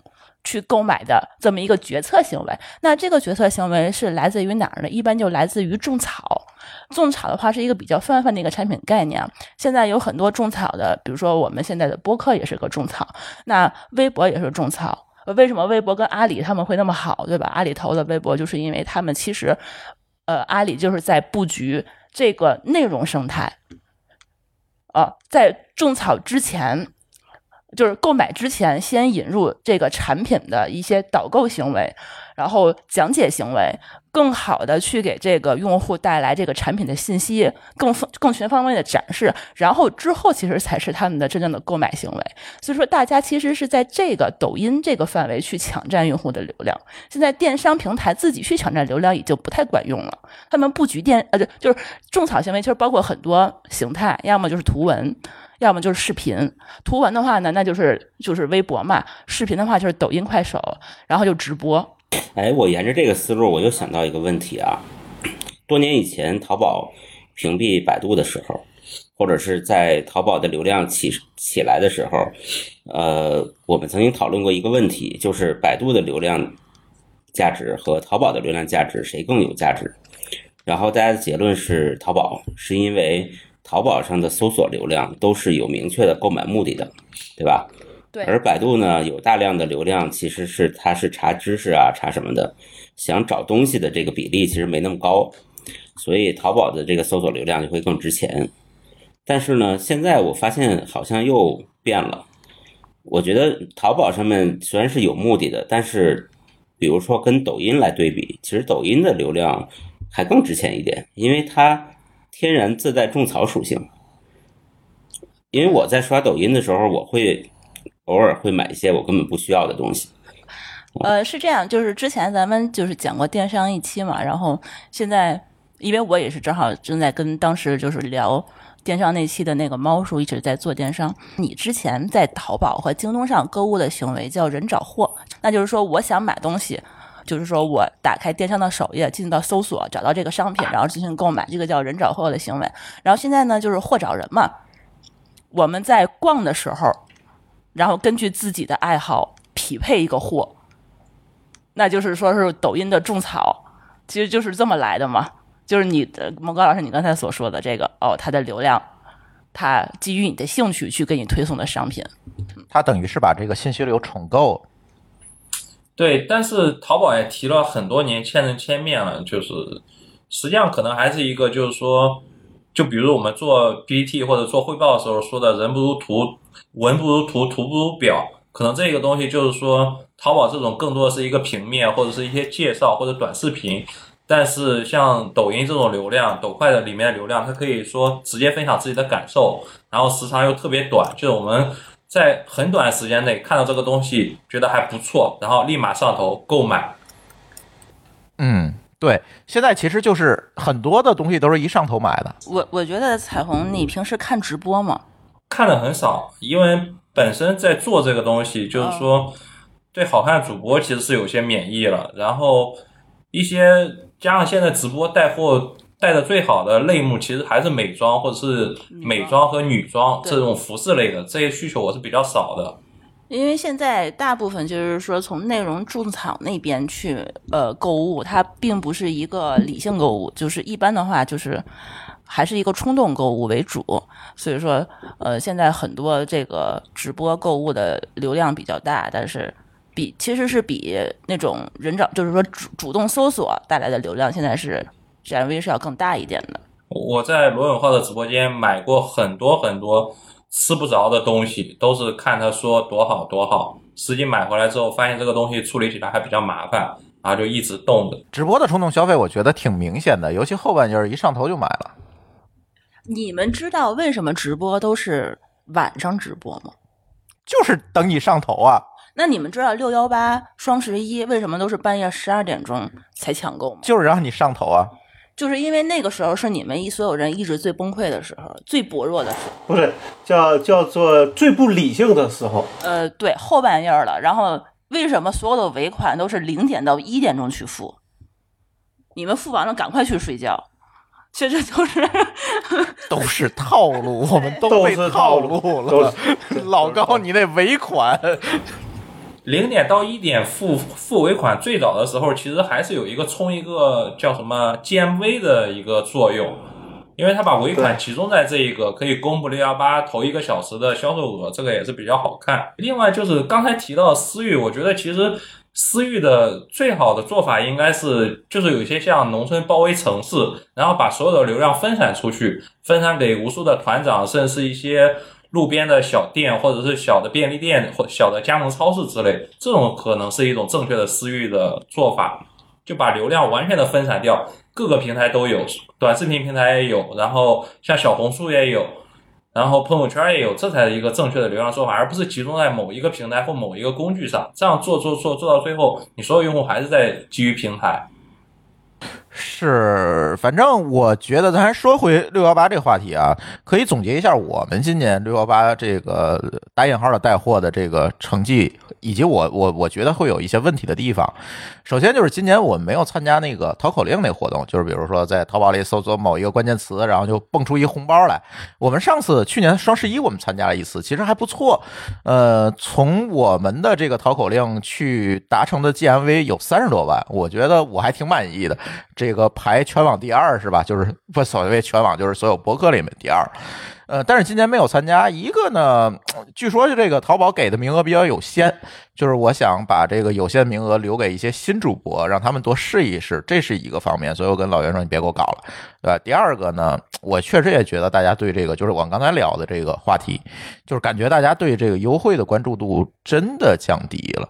去购买的这么一个决策行为，那这个决策行为是来自于哪儿呢？一般就来自于种草。种草的话是一个比较泛泛的一个产品概念。现在有很多种草的，比如说我们现在的播客也是个种草，那微博也是种草。为什么微博跟阿里他们会那么好，对吧？阿里投的微博就是因为他们其实，呃，阿里就是在布局这个内容生态。啊，在种草之前。就是购买之前，先引入这个产品的一些导购行为，然后讲解行为，更好的去给这个用户带来这个产品的信息，更更全方位的展示，然后之后其实才是他们的真正的购买行为。所以说，大家其实是在这个抖音这个范围去抢占用户的流量。现在电商平台自己去抢占流量已经不太管用了，他们布局电呃，就就是种草行为，其实包括很多形态，要么就是图文。要么就是视频，图文的话呢，那就是就是微博嘛；视频的话就是抖音、快手，然后就直播。哎，我沿着这个思路，我又想到一个问题啊。多年以前，淘宝屏蔽百度的时候，或者是在淘宝的流量起起来的时候，呃，我们曾经讨论过一个问题，就是百度的流量价值和淘宝的流量价值谁更有价值？然后大家的结论是淘宝，是因为。淘宝上的搜索流量都是有明确的购买目的的，对吧？而百度呢，有大量的流量，其实是它是查知识啊，查什么的，想找东西的这个比例其实没那么高，所以淘宝的这个搜索流量就会更值钱。但是呢，现在我发现好像又变了。我觉得淘宝上面虽然是有目的的，但是比如说跟抖音来对比，其实抖音的流量还更值钱一点，因为它。天然自带种草属性，因为我在刷抖音的时候，我会偶尔会买一些我根本不需要的东西。呃，是这样，就是之前咱们就是讲过电商一期嘛，然后现在因为我也是正好正在跟当时就是聊电商那期的那个猫叔一直在做电商。你之前在淘宝和京东上购物的行为叫人找货，那就是说我想买东西。就是说我打开电商的首页，进到搜索，找到这个商品，然后进行购买，这个叫人找货的行为。然后现在呢，就是货找人嘛。我们在逛的时候，然后根据自己的爱好匹配一个货，那就是说是抖音的种草，其实就是这么来的嘛。就是你的某高老师，你刚才所说的这个哦，它的流量，它基于你的兴趣去给你推送的商品，它等于是把这个信息流重构。对，但是淘宝也提了很多年，千人千面了，就是实际上可能还是一个，就是说，就比如我们做 PPT 或者做汇报的时候说的“人不如图，文不如图，图不如表”，可能这个东西就是说，淘宝这种更多的是一个平面或者是一些介绍或者短视频，但是像抖音这种流量，抖快的里面的流量，它可以说直接分享自己的感受，然后时长又特别短，就是我们。在很短时间内看到这个东西，觉得还不错，然后立马上头购买。嗯，对，现在其实就是很多的东西都是一上头买的。我我觉得彩虹，你平时看直播吗？看的很少，因为本身在做这个东西，就是说对好看主播其实是有些免疫了，然后一些加上现在直播带货。带的最好的类目其实还是美妆或者是美妆。和女装这种服饰类的这些需求我是比较少的，因为现在大部分就是说从内容种草那边去呃购物，它并不是一个理性购物，就是一般的话就是还是一个冲动购物为主，所以说呃现在很多这个直播购物的流量比较大，但是比其实是比那种人找就是说主主动搜索带来的流量现在是。GMV 是要更大一点的。我在罗永浩的直播间买过很多很多吃不着的东西，都是看他说多好多好，实际买回来之后发现这个东西处理起来还比较麻烦，然后就一直冻着。直播的冲动消费，我觉得挺明显的，尤其后半截儿一上头就买了。你们知道为什么直播都是晚上直播吗？就是等你上头啊！那你们知道六幺八、双十一为什么都是半夜十二点钟才抢购吗？就是让你上头啊！就是因为那个时候是你们一所有人意志最崩溃的时候，最薄弱的时候。不是叫叫做最不理性的时候。呃，对，后半夜了。然后为什么所有的尾款都是零点到一点钟去付？你们付完了赶快去睡觉。其实都是 都是套路，我们都被套路了。老高，你那尾款，零点到一点付付尾款，最早的时候其实还是有一个充一个叫什么 GMV 的一个作用，因为它把尾款集中在这一个可以公布六幺八头一个小时的销售额，这个也是比较好看。另外就是刚才提到的私域，我觉得其实私域的最好的做法应该是，就是有些像农村包围城市，然后把所有的流量分散出去，分散给无数的团长，甚至是一些。路边的小店，或者是小的便利店或小的加盟超市之类，这种可能是一种正确的私域的做法，就把流量完全的分散掉，各个平台都有，短视频平台也有，然后像小红书也有，然后朋友圈也有，这才是一个正确的流量做法，而不是集中在某一个平台或某一个工具上，这样做做做做到最后，你所有用户还是在基于平台。是，反正我觉得，咱说回六幺八这个话题啊，可以总结一下我们今年六幺八这个打引号的带货的这个成绩，以及我我我觉得会有一些问题的地方。首先就是今年我们没有参加那个淘口令那个活动，就是比如说在淘宝里搜索某一个关键词，然后就蹦出一红包来。我们上次去年双十一我们参加了一次，其实还不错。呃，从我们的这个淘口令去达成的 GMV 有三十多万，我觉得我还挺满意的。这个排全网第二是吧？就是不所谓全网，就是所有博客里面第二。呃，但是今年没有参加。一个呢，据说就这个淘宝给的名额比较有限，就是我想把这个有限名额留给一些新主播，让他们多试一试，这是一个方面。所以我跟老袁说，你别给我搞了，对吧？第二个呢，我确实也觉得大家对这个，就是我刚才聊的这个话题，就是感觉大家对这个优惠的关注度真的降低了。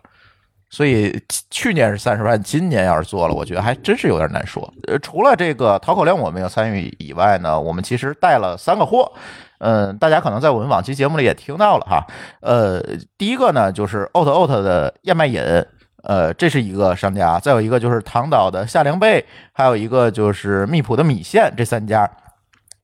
所以去年是三十万，今年要是做了，我觉得还真是有点难说。呃，除了这个淘口令我没有参与以外呢，我们其实带了三个货。嗯，大家可能在我们往期节目里也听到了哈。呃，第一个呢就是 Out Out 的燕麦饮，呃，这是一个商家；再有一个就是唐岛的夏凉被，还有一个就是蜜普的米线，这三家。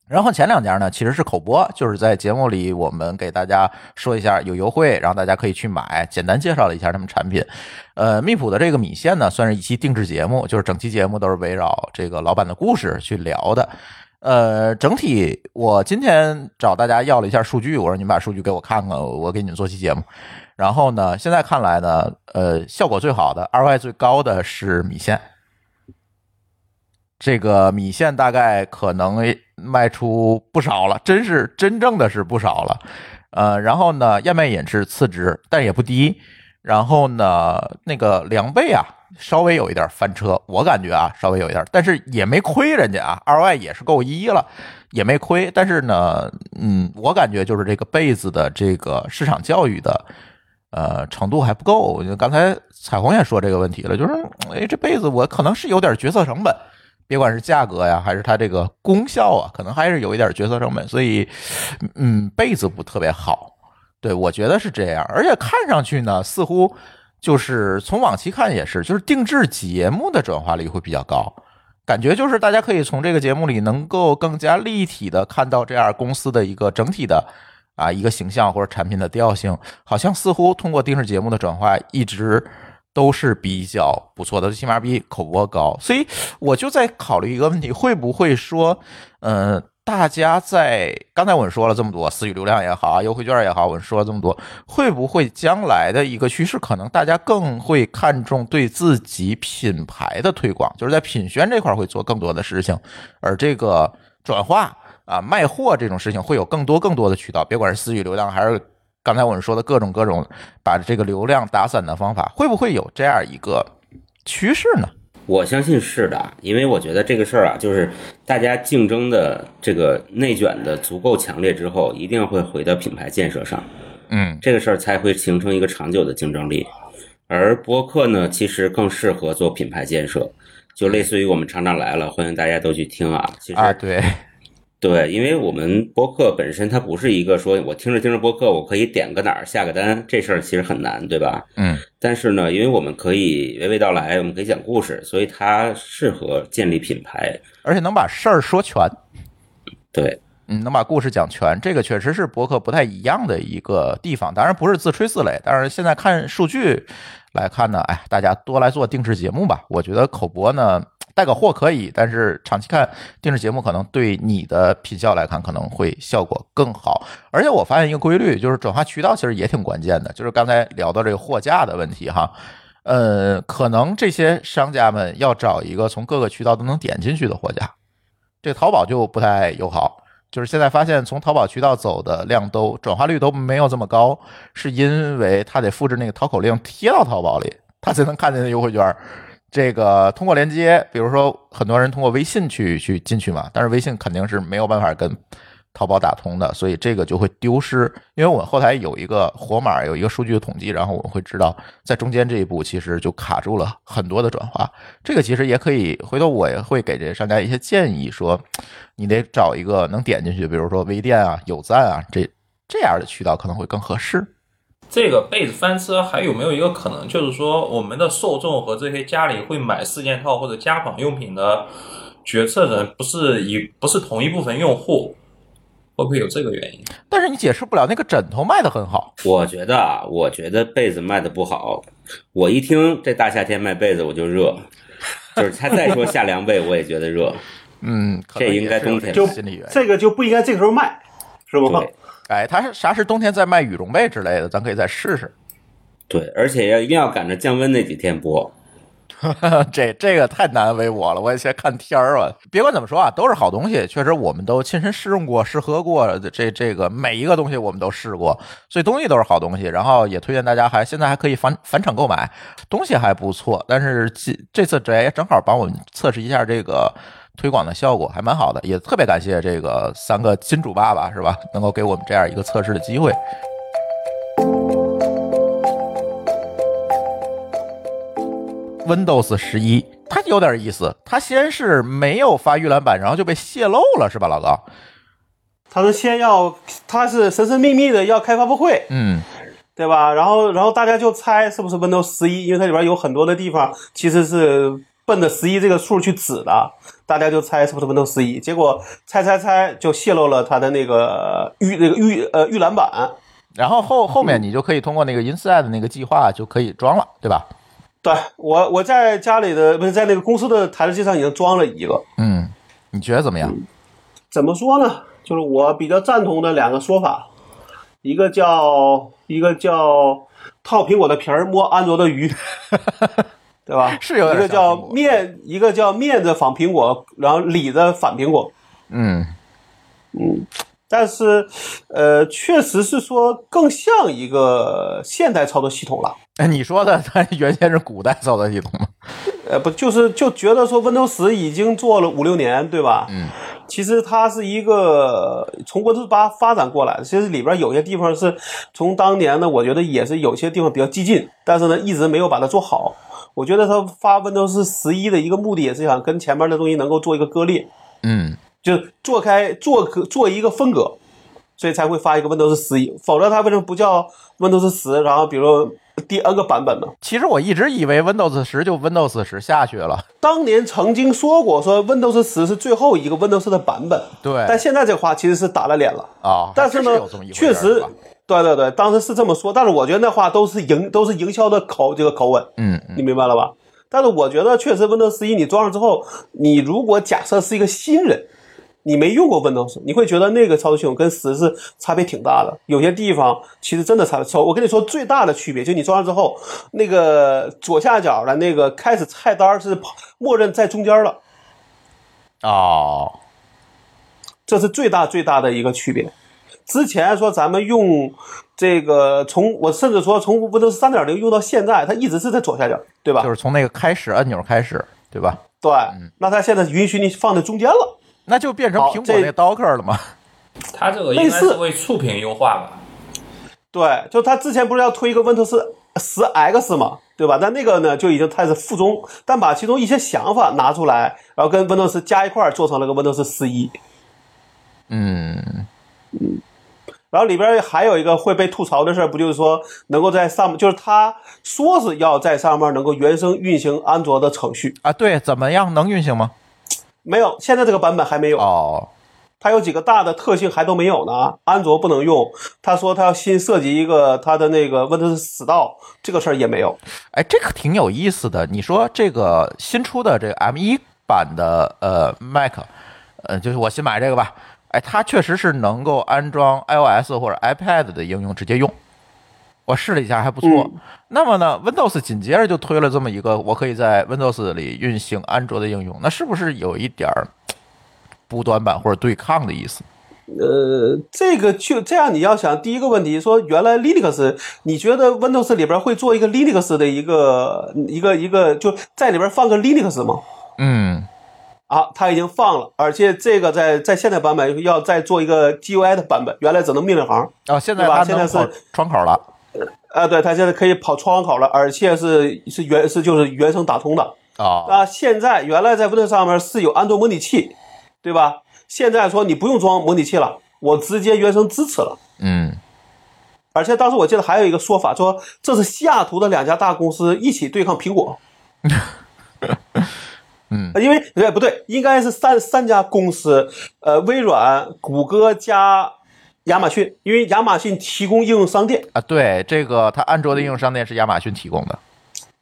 然后前两家呢，其实是口播，就是在节目里我们给大家说一下有优惠，然后大家可以去买，简单介绍了一下他们产品。呃，蜜普的这个米线呢，算是一期定制节目，就是整期节目都是围绕这个老板的故事去聊的。呃，整体我今天找大家要了一下数据，我说你们把数据给我看看，我给你们做期节目。然后呢，现在看来呢，呃，效果最好的、ROI 最高的是米线。这个米线大概可能卖出不少了，真是真正的是不少了。呃，然后呢，燕麦饮是次之，但也不低。然后呢，那个凉被啊，稍微有一点翻车，我感觉啊，稍微有一点，但是也没亏人家啊，ROI 也是够一了，也没亏。但是呢，嗯，我感觉就是这个被子的这个市场教育的呃程度还不够。刚才彩虹也说这个问题了，就是哎，这被子我可能是有点决策成本。别管是价格呀，还是它这个功效啊，可能还是有一点决策成本，所以，嗯，被子不特别好。对我觉得是这样，而且看上去呢，似乎就是从往期看也是，就是定制节目的转化率会比较高，感觉就是大家可以从这个节目里能够更加立体的看到这样公司的一个整体的啊一个形象或者产品的调性，好像似乎通过定制节目的转化一直。都是比较不错的，最起码比口播高，所以我就在考虑一个问题：会不会说，嗯，大家在刚才我们说了这么多，私域流量也好啊，优惠券也好，我们说了这么多，会不会将来的一个趋势，可能大家更会看重对自己品牌的推广，就是在品宣这块会做更多的事情，而这个转化啊、卖货这种事情会有更多更多的渠道，别管是私域流量还是。刚才我们说的各种各种把这个流量打散的方法，会不会有这样一个趋势呢？我相信是的，因为我觉得这个事儿啊，就是大家竞争的这个内卷的足够强烈之后，一定会回到品牌建设上，嗯这个事儿才会形成一个长久的竞争力。而播客呢，其实更适合做品牌建设，就类似于我们厂长来了，欢迎大家都去听啊。其实啊，对，对，因为我们播客本身它不是一个说我听着听着播客，我可以点个哪儿下个单，这事儿其实很难，对吧？嗯但是呢，因为我们可以娓娓道来，我们可以讲故事，所以它适合建立品牌。而且能把事儿说全，对，嗯，能把故事讲全，这个确实是博客不太一样的一个地方。当然不是自吹自擂，但是现在看数据来看呢，哎，大家多来做定制节目吧。我觉得口播呢带个货可以，但是长期看定制节目可能对你的品效来看可能会效果更好。而且我发现一个规律，就是转化渠道其实也挺关键的，就是刚才聊到这个货架的问题哈。呃，可能这些商家们要找一个从各个渠道都能点进去的货架，这淘宝就不太友好。就是现在发现，从淘宝渠道走的量都转化率都没有这么高，是因为他得复制那个淘口令贴到淘宝里，他才能看见那优惠券。这个通过连接，比如说很多人通过微信去去进去嘛，但是微信肯定是没有办法跟淘宝打通的，所以这个就会丢失。因为我后台有一个活码，有一个数据的统计，然后我们会知道在中间这一步其实就卡住了很多的转化。这个其实也可以，回头我也会给这些商家一些建议，说你得找一个能点进去，比如说微店啊、有赞啊这这样的渠道可能会更合适。这个被子翻车还有没有一个可能，就是说我们的受众和这些家里会买四件套或者家纺用品的决策人不是一不是同一部分用户，会不会有这个原因？但是你解释不了那个枕头卖的很好，我觉得啊，我觉得被子卖的不好，我一听这大夏天卖被子我就热，就是他再说夏凉被我也觉得热。嗯，这应该冬天这个就心理原因。这个就不应该这个时候卖，是不？对哎，他是啥时冬天再卖羽绒被之类的，咱可以再试试。对，而且要一定要赶着降温那几天播。这这个太难为我了，我也先看天儿吧。别管怎么说啊，都是好东西，确实我们都亲身试用过、试喝过，这这个每一个东西我们都试过，所以东西都是好东西。然后也推荐大家还现在还可以返返场购买，东西还不错。但是这这次这也正好帮我们测试一下这个推广的效果，还蛮好的。也特别感谢这个三个金主爸爸是吧，能够给我们这样一个测试的机会。Windows 十一，它有点意思。它先是没有发预览版，然后就被泄露了，是吧，老高？他是先要，他是神神秘秘的要开发布会，嗯，对吧？然后，然后大家就猜是不是 Windows 十一，因为它里边有很多的地方其实是奔着十一这个数去指的，大家就猜是不是 Windows 十一。结果猜猜猜就泄露了它的那个预那个预呃预览版。然后后后面你就可以通过那个 Inside 的那个计划就可以装了，对吧？对我我在家里的不是在那个公司的台式机上已经装了一个。嗯，你觉得怎么样？怎么说呢？就是我比较赞同的两个说法，一个叫一个叫套苹果的皮儿摸安卓的鱼，对吧？是有一个叫面，一个叫面子仿苹果，然后里子反苹果。嗯，但是，呃，确实是说更像一个现代操作系统了。哎，你说的它原先是古代操作系统吗？呃，不，就是就觉得说 Windows 十已经做了五六年，对吧？嗯，其实它是一个从 Windows 八发展过来的，其实里边有些地方是从当年呢，我觉得也是有些地方比较激进，但是呢，一直没有把它做好。我觉得他发 Windows 十一的一个目的也是想跟前面的东西能够做一个割裂，嗯，就做开做个做一个分隔，所以才会发一个 Windows 十一。否则他为什么不叫 Windows 十？然后比如第 N 个版本呢？其实我一直以为 Windows 十就 Windows 十下去了。当年曾经说过，说 Windows 十是最后一个 Windows 的版本，对但现在这话其实是打了脸了。啊，但是呢确实对对对，当时是这么说，但是我觉得那话都是营都是营销的口这个口吻，嗯嗯你明白了吧？但是我觉得确实 Windows 十一你装上之后，你如果假设是一个新人，你没用过 Windows，你会觉得那个操作系统跟十是差别挺大的，有些地方其实真的差别。我跟你说，最大的区别就你装上之后，那个左下角的那个开始菜单是默认在中间了。哦，这是最大最大的一个区别。之前说咱们用这个从我甚至说从 Windows 三点零用到现在，它一直是在左下角，对吧？就是从那个开始按钮开始。对吧？对，那它现在允许你放在中间了。那就变成苹果那 Docker 了嘛？它这个应该是为触屏优化吧？对，就它之前不是要推一个 Windows 十 X 嘛，对吧？但那个呢就已经开始附中，但把其中一些想法拿出来，然后跟 Windows 加一块儿做成了个 Windows 十一。嗯，然后里边还有一个会被吐槽的事儿，不就是说能够在上面，就是他说是要在上面能够原生运行安卓的程序，啊，对，怎么样能运行吗？没有，现在这个版本还没有。哦，它有几个大的特性还都没有呢，安卓不能用。他说他要新设计一个他的那个 Windows Store，，这个事儿也没有。哎，这个挺有意思的。你说这个新出的这个 M 一版的呃 Mac，呃，就是我新买这个吧，哎，它确实是能够安装 iOS 或者 iPad 的应用直接用。我试了一下，还不错。嗯那么呢，Windows 紧接着就推了这么一个，我可以在 Windows 里运行安卓的应用，那是不是有一点儿补短板或者对抗的意思？呃，这个就这样，你要想第一个问题说，原来 Linux，你觉得 Windows 里边会做一个 Linux 的一个一个一个，就在里边放个 Linux 吗？嗯，啊，它已经放了，而且这个在在现在版本要再做一个 GUI 的版本，原来只能命令行。啊，现在现在是窗口了。啊，对，它现在可以跑窗口了，而且是是原是就是原生打通的。哦，啊，现在原来在 Windows 上面是有安卓模拟器，对吧？现在说你不用装模拟器了，我直接原生支持了。嗯，而且当时我记得还有一个说法，说这是西雅图的两家大公司一起对抗苹果。嗯，因为对不对？应该是三三家公司，呃，微软、谷歌加亚马逊，因为亚马逊提供应用商店，啊，对，这个它安卓的应用商店是亚马逊提供的。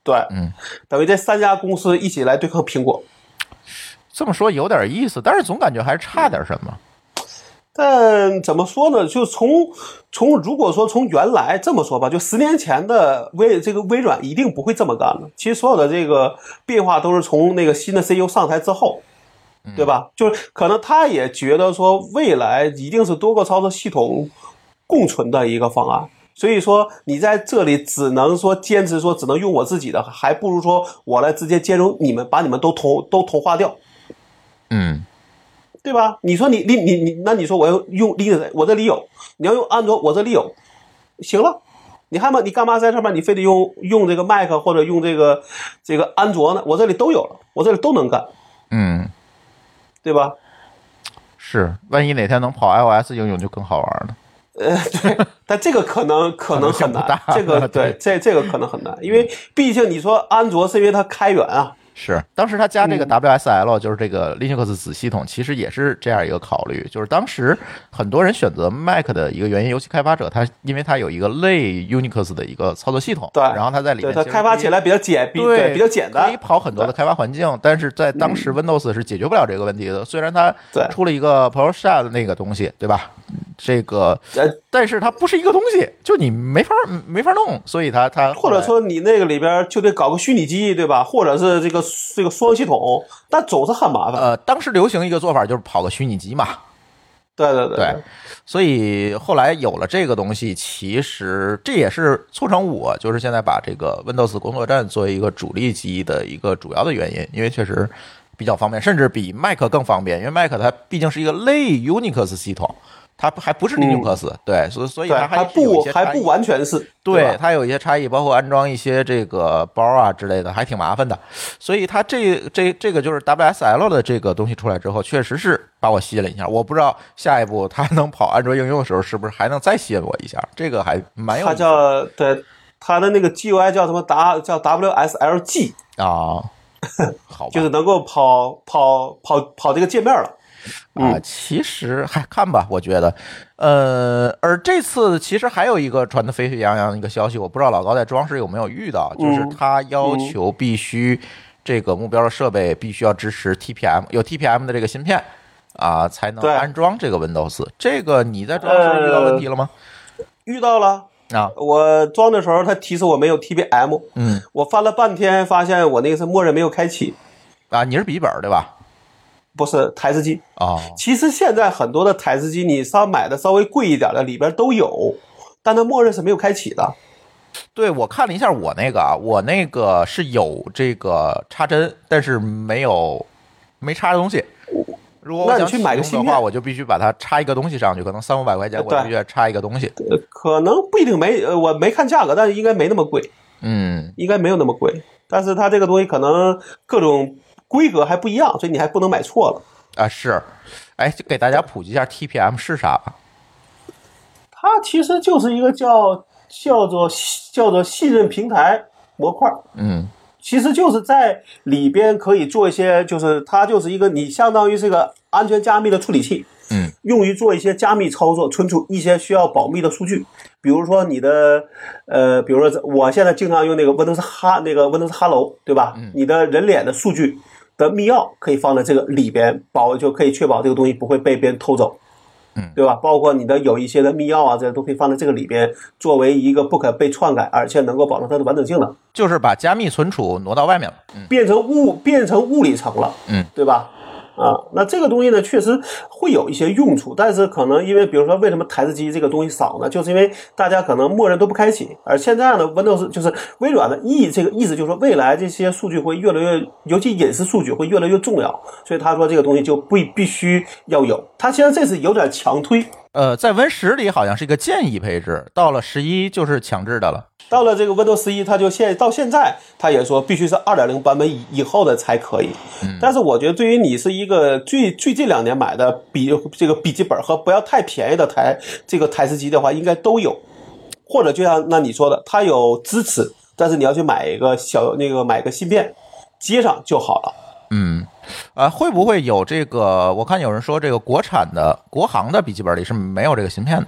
对，嗯，等于这三家公司一起来对抗苹果。这么说有点意思，但是总感觉还是差点什么。但怎么说呢？就从从如果说从原来这么说吧，就十年前的微这个微软一定不会这么干的。其实所有的这个变化都是从那个新的 CEO 上台之后，对吧？就是可能他也觉得说未来一定是多个操作系统共存的一个方案。所以说你在这里只能说坚持说只能用我自己的，还不如说我来直接兼容你们，把你们都同都同化掉。嗯，对吧？你说你你你你，那你说我要用 Linux，我这里有；你要用安卓，我这里有，行了。你还嘛？你干嘛在上面？你非得用用这个 Mac 或者用这个这个安卓呢？我这里都有了，我这里都能干，嗯，对吧？是，万一哪天能跑 iOS 应用就更好玩了。呃，对，但这个可能 可能很难这个 对对，这这个可能很难，因为毕竟你说安卓是因为它开源啊，是，当时他加这个嗯。WSL，、就是这个 Linux 子系统，其实也是这样一个考虑，就是当时很多人选择 Mac 的一个原因，尤其开发者他因为他有一个类 Unix 的一个操作系统，对然后他在里对它面其实可以开发起来比较简，比对比较简单。可以，跑很多的开发环境，但是在当时 Windows 是解决不了这个问题的。虽然它出了一个 PowerShell 的那个东西，对吧？这个，呃，但是它不是一个东西，就你没法没法弄，所以它它或者说你那个里边就得搞个虚拟机，对吧？或者是这个这个双系统，但总是很麻烦。呃，当时流行一个做法就是跑个虚拟机嘛，对对对对，所以后来有了这个东西，其实这也是促成我就是现在把这个 Windows 工作站作为一个主力机的一个主要的原因，因为确实比较方便，甚至比 Mac 更方便，因为 Mac 它毕竟是一个类 Unix 系统，它不还不是 Linux，、对，所所以它还不还不完全是，吧对它有一些差异，包括安装一些这个包啊之类的，还挺麻烦的。所以它这这这个就是 WSL 的这个东西出来之后，确实是把我吸引了一下。我不知道下一步它能跑安卓应用的时候，是不是还能再吸引我一下？这个还蛮有它叫对它的那个 GUI 叫什么 W 叫 WSLG，啊，好吧，就是能够跑跑跑跑这个界面了。啊，嗯。其实还看吧，我觉得，呃，而这次其实还有一个传的沸沸扬扬的一个消息，我不知道老高在装时有没有遇到，就是嗯。他要求必须这个目标的设备必须要支持 TPM，有 TPM 的这个芯片啊，才能安装这个 Windows。这个你在装时遇到问题了吗？遇到了，啊，我装的时候他提示我没有 TPM，嗯。我翻了半天发现我那个是默认没有开启，啊，你是笔记本对吧？不是台式机。哦，其实现在很多的台式机，你稍买的稍微贵一点的里边都有，但它默认是没有开启的。对我看了一下我那个啊，我那个是有这个插针，但是没有没插东西。如果我想去买个芯片的话，我就必须把它插一个东西上去，可能三五百块钱，我对必须要插一个东西。呃可能不一定没，呃，我没看价格，但是应该没那么贵，嗯，应该没有那么贵。但是它这个东西可能各种规格还不一样，所以你还不能买错了。啊是，哎，就给大家普及一下 TPM 是啥吧。它其实就是一个叫叫做叫做信任平台模块，嗯其实就是在里边可以做一些，就是它就是一个你相当于是个安全加密的处理器，嗯，用于做一些加密操作，存储一些需要保密的数据，比如说你的呃，比如说我现在经常用那个 Windows 哈那个 Windows Hello，对吧？你的人脸的数据的密钥可以放在这个里边，保就可以确保这个东西不会被别人偷走。嗯对吧？包括你的有一些的密钥啊，这些都可以放在这个里边，作为一个不可被篡改，而且能够保证它的完整性的。就是把加密存储挪到外面了。嗯变成物变成物理层了，嗯，对吧？啊，那这个东西呢，确实会有一些用处，但是可能因为，比如说，为什么台式机这个东西少呢？就是因为大家可能默认都不开启，而现在呢，Windows 就是微软的意这个意思就是说，未来这些数据会越来越，尤其隐私数据会越来越重要，所以他说这个东西就不必须要有。他现在这是有点强推，呃，在 Win 十里好像是一个建议配置，到了十一就是强制的了。到了这个 Windows 十一，它就现到现在，它也说必须是二点零版本以以后的才可以。但是我觉得，对于你是一个最最近两年买的笔这个笔记本和不要太便宜的台这个台式机的话，应该都有。或者就像那你说的，它有支持，但是你要去买一个小那个买个芯片接上就好了。嗯，啊，会不会有这个？我看有人说，这个国产的国行的笔记本里是没有这个芯片的。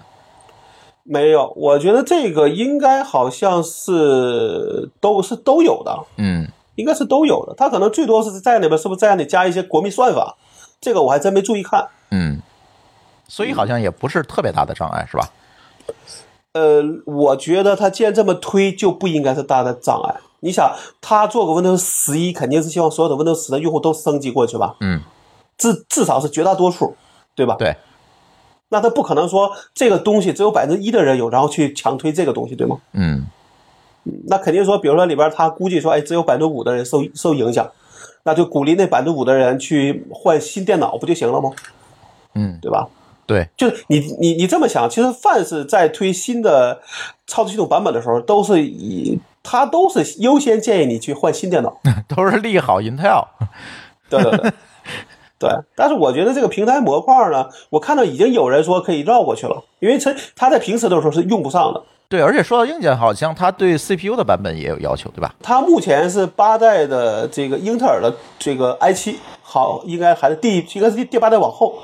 没有，我觉得这个应该好像是都是都有的。嗯，应该是都有的。它可能最多是在里边，是不是在那里加一些国密算法？这个我还真没注意看。嗯，所以好像也不是特别大的障碍，是吧？呃，我觉得它既然这么推，就不应该是大的障碍。你想，他做个 Windows 十一，肯定是希望所有的 Windows 十的用户都升级过去吧？嗯，至至少是绝大多数，对吧？对，那他不可能说这个东西只有百分之一的人有，然后去强推这个东西，对吗？嗯那肯定说，比如说里边他估计说，哎，只有百分之五的人受受影响，那就鼓励那百分之五的人去换新电脑不就行了吗？嗯，对吧？对，就是你你你这么想，其实凡是在推新的操作系统版本的时候，都是以它都是优先建议你去换新电脑。都是利好 Intel。对对对对。但是我觉得这个平台模块呢，我看到已经有人说可以绕过去了，因为它它在平时的时候是用不上的。对，而且说到硬件，好像它对 CPU 的版本也有要求，对吧？它目前是八代的这个英特尔的这个 i 七好，应该还是第应该是第第八代往后，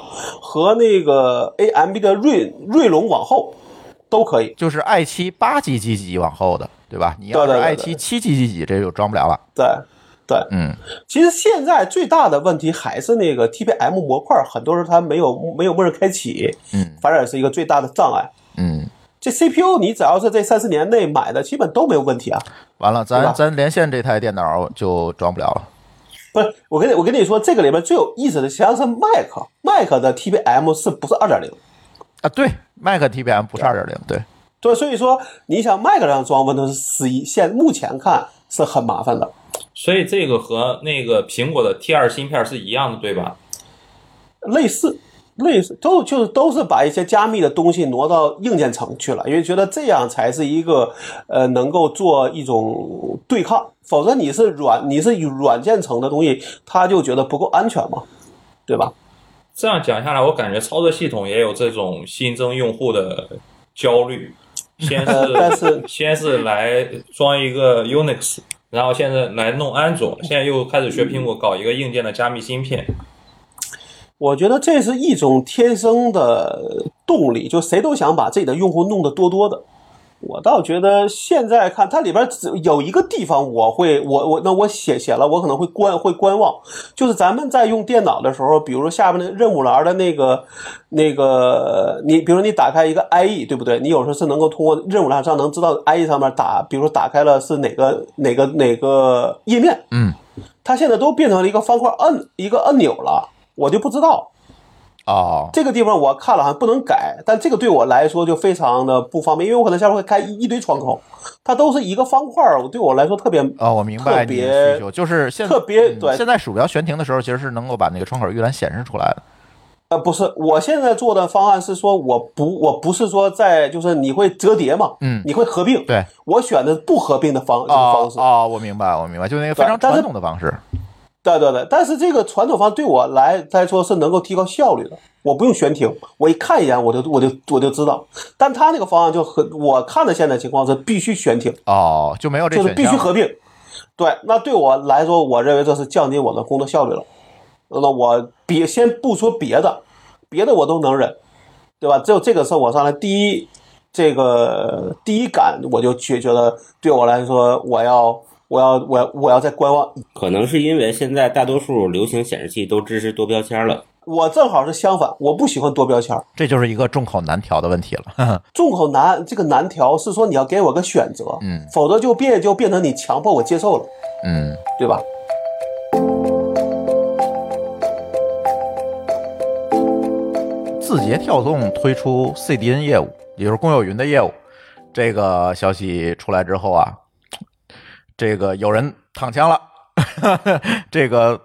和那个 AMD 的锐锐龙往后都可以。就是 i 七八 G 几几往后的，对吧？你要是 i 对7七几几几，这就装不了了。对对，嗯其实现在最大的问题还是那个 TPM 模块，很多时候它没有没有默认开启，嗯反而是一个最大的障碍。嗯，这 CPU 你只要是这三四年内买的，基本都没有问题啊。完了，咱咱连线这台电脑就装不了了。不是，我跟你我跟你说，这个里面最有意思的实际上是 Mac，Mac 的 TPM 是不是二点零？啊，对，Mac TPM 不是二点零，对，对，所以说你想 Mac 上装 Windows 十一，现目前看是很麻烦的。所以这个和那个苹果的 T 二芯片是一样的，对吧？类似，类似，都就是都是把一些加密的东西挪到硬件层去了，因为觉得这样才是一个呃能够做一种对抗，否则你是软你是软件层的东西，他就觉得不够安全嘛，对吧？这样讲下来，我感觉操作系统也有这种新增用户的焦虑。先呃但是是先是来装一个 Unix，然后现在来弄安卓，现在又开始学苹果搞一个硬件的加密芯片。我觉得这是一种天生的动力，就谁都想把自己的用户弄得多多的。我倒觉得现在看它里边只有一个地方，我会我我那我写写了，我可能会观会观望，就是咱们在用电脑的时候，比如说下面的任务栏的那个那个，你比如说你打开一个 IE，对不对？你有时候是能够通过任务栏上能知道 IE 上面打，比如说打开了是哪个哪个哪个页面，嗯，它现在都变成了一个方块按一个按钮了，我就不知道。哦，这个地方我看了好像不能改，但这个对我来说就非常的不方便，因为我可能下边会开一一堆窗口，它都是一个方块儿，我对我来说特别哦，我明白特你的别需求，就是现特别对。嗯现在鼠标悬停的时候，其实是能够把那个窗口预览显示出来的。呃，不是，我现在做的方案是说，我不，我不是说在，就是你会折叠嘛，嗯。你会合并，对，我选的不合并的方这个哦方式，哦，我明白，我明白，就那个非常传统的方式。对对对，但是这个传统方对我来来说是能够提高效率的，我不用悬停，我一看一眼我就我就我就知道，但他那个方案就和我看的现在情况是必须悬停，哦，就没有这就是必须合并，对，那对我来说，我认为这是降低我的工作效率了，那我别先不说别的，别的我都能忍，对吧？只有这个事我上来第一这个第一感，我就觉觉得对我来说，我要我要我要我要再观望。可能是因为现在大多数流行显示器都支持多标签了。我正好是相反，我不喜欢多标签儿，这就是一个众口难调的问题了。众口难这个难调是说你要给我个选择，嗯否则就变就变成你强迫我接受了，嗯，对吧？字节跳动推出 CDN 业务，也就是公有云的业务。这个消息出来之后啊，这个有人躺枪了。这个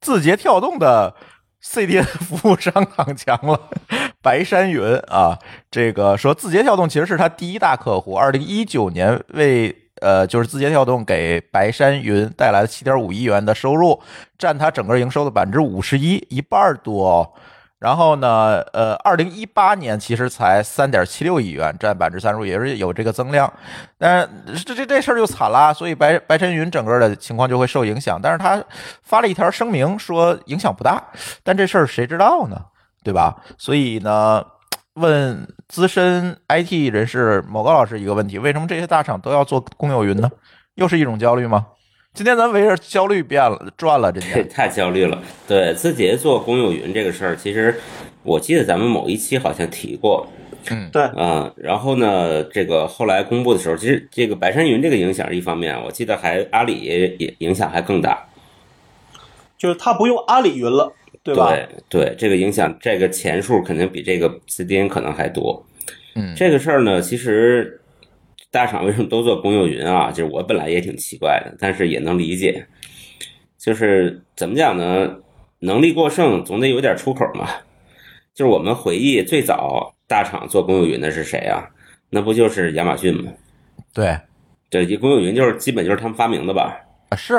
字节跳动的 CDN 服务商躺枪了，白山云啊，这个说字节跳动其实是他第一大客户，二零一九年为呃就是字节跳动给白山云带来了七点五亿元的收入，占它整个营收的百分之五十一，一半多。然后呢，呃，二零一八年其实才三点七六亿元，占百分之三十五，也是有这个增量。但这这这事儿就惨啦，所以白白晨云整个的情况就会受影响。但是他发了一条声明说影响不大，但这事儿谁知道呢？对吧？所以呢，问资深 IT 人士某高老师一个问题：为什么这些大厂都要做公有云呢？又是一种焦虑吗？今天咱围着焦虑变了转了，这天太焦虑了。对，字节做公有云这个事儿，其实我记得咱们某一期好像提过，嗯对，啊、然后呢，这个后来公布的时候，其实这个白山云这个影响是一方面，我记得还阿里也影响还更大。就是他不用阿里云了，对吧？对对，这个影响这个钱数肯定比这个 CDN 可能还多。嗯这个事儿呢，其实大厂为什么都做公有云啊？就是我本来也挺奇怪的，但是也能理解。就是怎么讲呢？能力过剩总得有点出口嘛。就是我们回忆最早大厂做公有云的是谁啊？那不就是亚马逊吗？对对，这公有云就是基本就是他们发明的吧？啊是。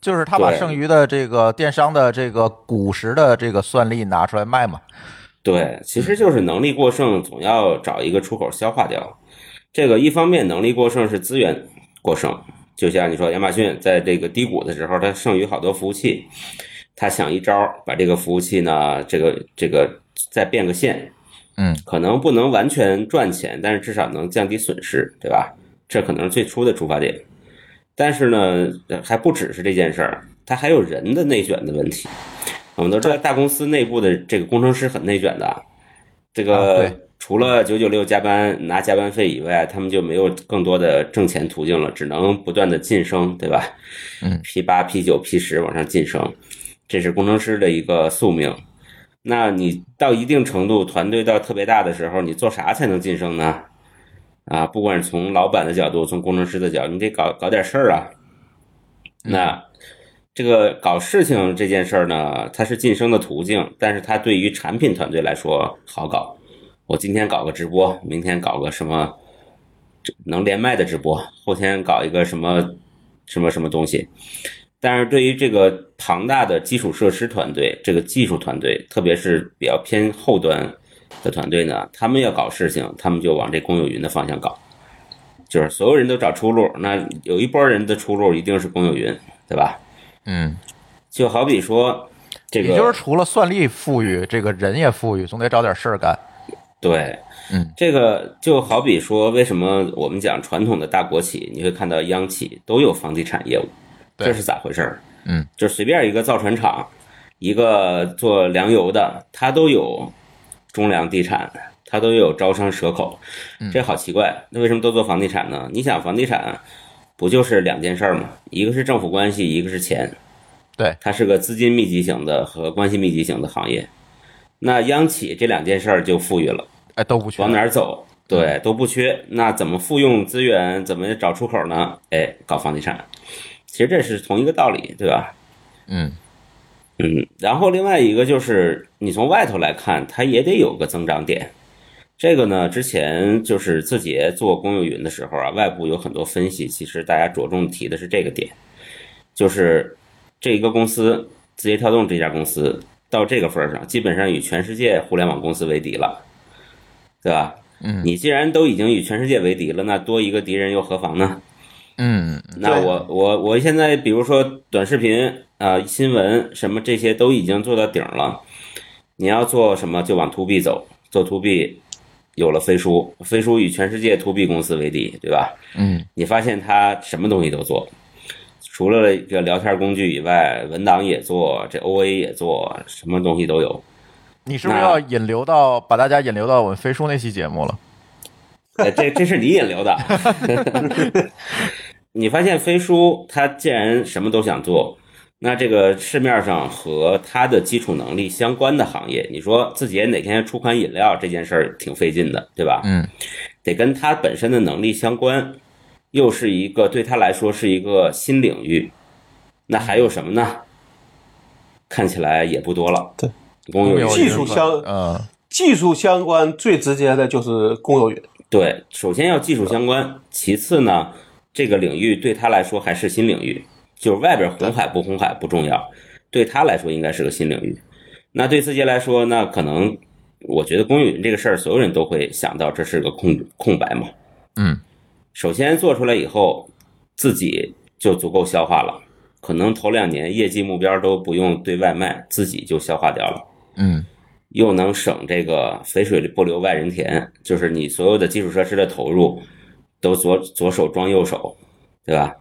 就是他把剩余的这个电商的这个古时的这个算力拿出来卖嘛，对，其实就是能力过剩，总要找一个出口消化掉。这个一方面能力过剩是资源过剩，就像你说亚马逊在这个低谷的时候，它剩余好多服务器，它想一招把这个服务器呢，这个这个再变个现，嗯，可能不能完全赚钱，但是至少能降低损失，对吧？这可能是最初的出发点。但是呢，还不只是这件事儿，它还有人的内卷的问题。我们都知道，大公司内部的这个工程师很内卷的，这啊个对除了九九六加班拿加班费以外，他们就没有更多的挣钱途径了，只能不断的晋升，对吧？嗯，P 八、P 九、P 十往上晋升，这是工程师的一个宿命。那你到一定程度，团队到特别大的时候，你做啥才能晋升呢？啊，不管是从老板的角度，从工程师的角度，你得搞搞点事儿啊。那这个搞事情这件事儿呢，它是晋升的途径，但是它对于产品团队来说好搞。我今天搞个直播，明天搞个什么能连麦的直播，后天搞一个什么什么什么东西。但是对于这个庞大的基础设施团队，这个技术团队，特别是比较偏后端的团队呢，他们要搞事情，他们就往这公有云的方向搞，就是所有人都找出路。那有一波人的出路一定是公有云，对吧？嗯，就好比说，这个也就是除了算力富裕，这个人也富裕，总得找点事儿干。对，嗯，这个就好比说，为什么我们讲传统的大国企，你会看到央企都有房地产业务，这是咋回事儿？嗯，就随便一个造船厂，一个做粮油的，它都有中粮地产，它都有招商蛇口，嗯这好奇怪。那为什么都做房地产呢？你想，房地产不就是两件事儿吗？一个是政府关系，一个是钱。对，它是个资金密集型的和关系密集型的行业。那央企这两件事儿就富裕了，哎，都不缺往哪儿走？对，都不缺。那怎么复用资源？怎么找出口呢？哎，搞房地产，其实这是同一个道理，对吧？嗯嗯，然后另外一个就是你从外头来看，它也得有个增长点。这个呢，之前就是字节做公有云的时候啊，外部有很多分析，其实大家着重提的是这个点，就是这一个公司字节跳动这家公司到这个份儿上，基本上与全世界互联网公司为敌了，对吧？嗯你既然都已经与全世界为敌了，那多一个敌人又何妨呢？嗯那我我我现在比如说短视频啊、新闻什么这些都已经做到顶了，你要做什么就往 to B 走，做 to B 有了飞书，飞书与全世界 to B 公司为敌，对吧？嗯你发现它什么东西都做，除了这个聊天工具以外，文档也做，这 OA 也做，什么东西都有。你是不是要引流到把大家引流到我们飞书那期节目了？哎，这这是你引流的。你发现飞书它既然什么都想做，那这个市面上和它的基础能力相关的行业，你说自己哪天出款饮料这件事儿挺费劲的，对吧？嗯得跟它本身的能力相关，又是一个对他来说是一个新领域。那还有什么呢？看起来也不多了。对，公有云技术相嗯技术相关最直接的就是公有云。对，首先要技术相关，其次呢，这个领域对他来说还是新领域，就是外边红海不红海不重要，对他来说应该是个新领域。那对字节来说，那可能我觉得公有云这个事儿，所有人都会想到这是个空空白嘛。嗯首先做出来以后，自己就足够消化了，可能头两年业绩目标都不用对外卖，自己就消化掉了。嗯又能省这个肥水不流外人田，就是你所有的基础设施的投入都左左手装右手，对吧？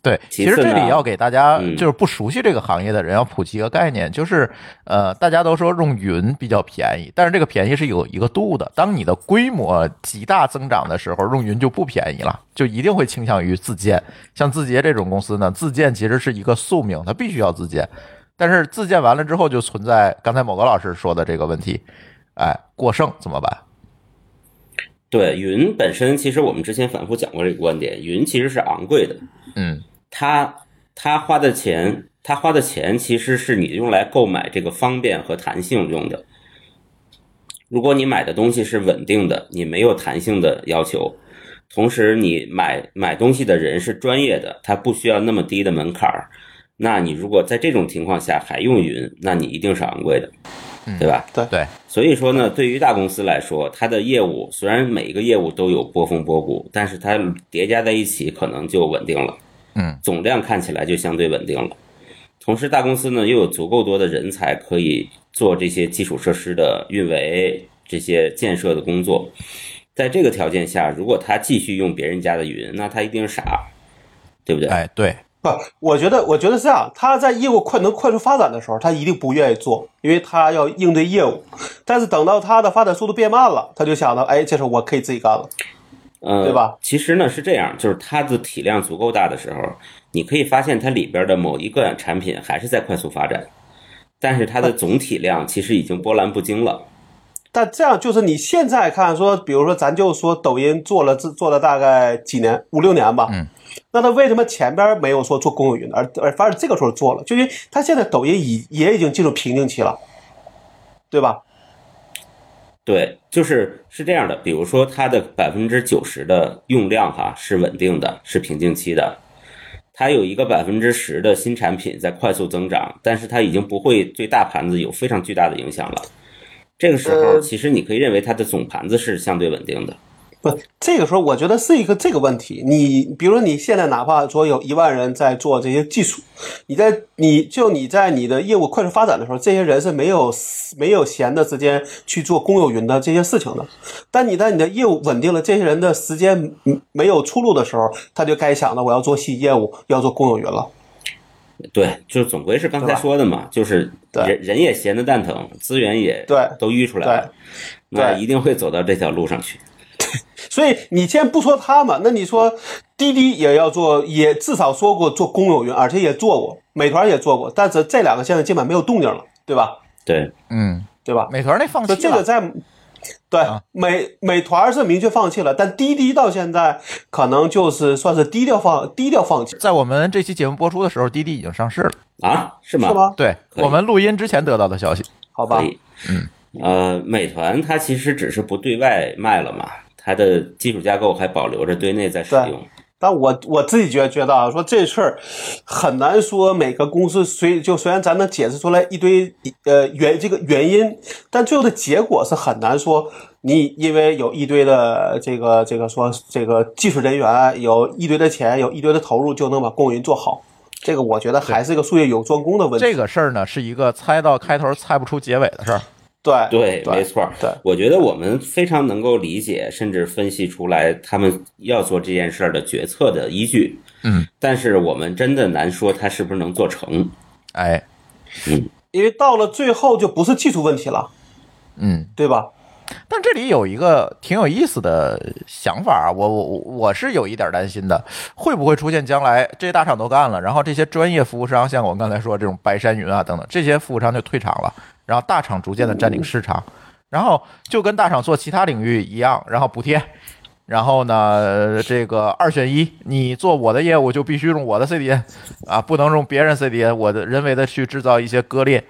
对，其实这里要给大家嗯就是不熟悉这个行业的人要普及一个概念，就是呃，大家都说用云比较便宜，但是这个便宜是有一个度的。当你的规模极大增长的时候，用云就不便宜了，就一定会倾向于自建。像字节这种公司呢，自建其实是一个宿命，它必须要自建。但是自建完了之后，就存在刚才某个老师说的这个问题，哎，过剩怎么办？对，云本身其实我们之前反复讲过这个观点，云其实是昂贵的，嗯。它它花的钱，它花的钱其实是你用来购买这个方便和弹性用的。如果你买的东西是稳定的，你没有弹性的要求，同时你买买东西的人是专业的，他不需要那么低的门槛儿，那你如果在这种情况下还用云，那你一定是昂贵的，对吧？对，所以说呢，对于大公司来说，它的业务虽然每一个业务都有波峰波谷，但是它叠加在一起可能就稳定了。嗯，总量看起来就相对稳定了。同时，大公司呢又有足够多的人才可以做这些基础设施的运维、这些建设的工作。在这个条件下，如果他继续用别人家的云，那他一定是傻，对不对？哎对，不，我觉得，我觉得是这样。他在业务快能快速发展的时候，他一定不愿意做，因为他要应对业务。但是等到他的发展速度变慢了，他就想到，哎，这事我可以自己干了。呃，对吧？其实呢是这样，就是它的体量足够大的时候，你可以发现它里边的某一个产品还是在快速发展，但是它的总体量其实已经波澜不惊了。但这样就是你现在看说，比如说咱就说抖音做了做了大概几年，五六年吧。嗯。那他为什么前边没有说做公有云，而而反而这个时候做了？就因为他现在抖音已也已经进入瓶颈期了，对吧？对，就是是这样的，比如说它的百分之九十的用量哈是稳定的，是瓶颈期的，它有一个百分之十的新产品在快速增长，但是它已经不会对大盘子有非常巨大的影响了。这个时候，呃其实你可以认为它的总盘子是相对稳定的。不，这个时候我觉得是一个这个问题。你比如说你现在哪怕说有一万人在做这些技术，你在你就你在你的业务快速发展的时候，这些人是没有没有闲的时间去做公有云的这些事情的。但你在你的业务稳定了，这些人的时间嗯没有出路的时候，他就该想到我要做新业务，要做公有云了。对，就是总归是刚才说的嘛，就是人人也闲得蛋疼，资源也对都淤出来了，对那一定会走到这条路上去。所以你先不说他们，那你说滴滴也要做，也至少说过做公有云，而且也做过，美团也做过，但是这两个现在基本没有动静了，对吧？对，嗯对吧？美团那放弃了，这个在对啊美美团是明确放弃了，但滴滴到现在可能就是算是低调放低调放弃，在我们这期节目播出的时候，滴滴已经上市了。啊，是吗？是吗？对我们录音之前得到的消息，好吧嗯，呃，美团它其实只是不对外卖了嘛，它的基础架构还保留着对内在使用。但我我自己觉觉得啊，说这事儿很难说每个公司虽就虽然咱能解释出来一堆呃原这个原因，但最后的结果是很难说。你因为有一堆的这个这个说这个技术人员，有一堆的钱，有一堆的投入，就能把公云做好。这个我觉得还是一个术业有专攻的问题。这个事儿呢是一个猜到开头猜不出结尾的事儿。对对，没错。对，我觉得我们非常能够理解，甚至分析出来他们要做这件事儿的决策的依据。嗯，但是我们真的难说他是不是能做成。哎，因为到了最后就不是技术问题了，嗯，对吧？但这里有一个挺有意思的想法啊，我我我我是有一点担心的，会不会出现将来这些大厂都干了，然后这些专业服务商，像我刚才说这种白山云啊等等，这些服务商就退场了，然后大厂逐渐的占领市场，然后就跟大厂做其他领域一样，然后补贴。然后呢，这个二选一，你做我的业务就必须用我的 CDN 啊，不能用别人 CDN，我的人为的去制造一些割裂，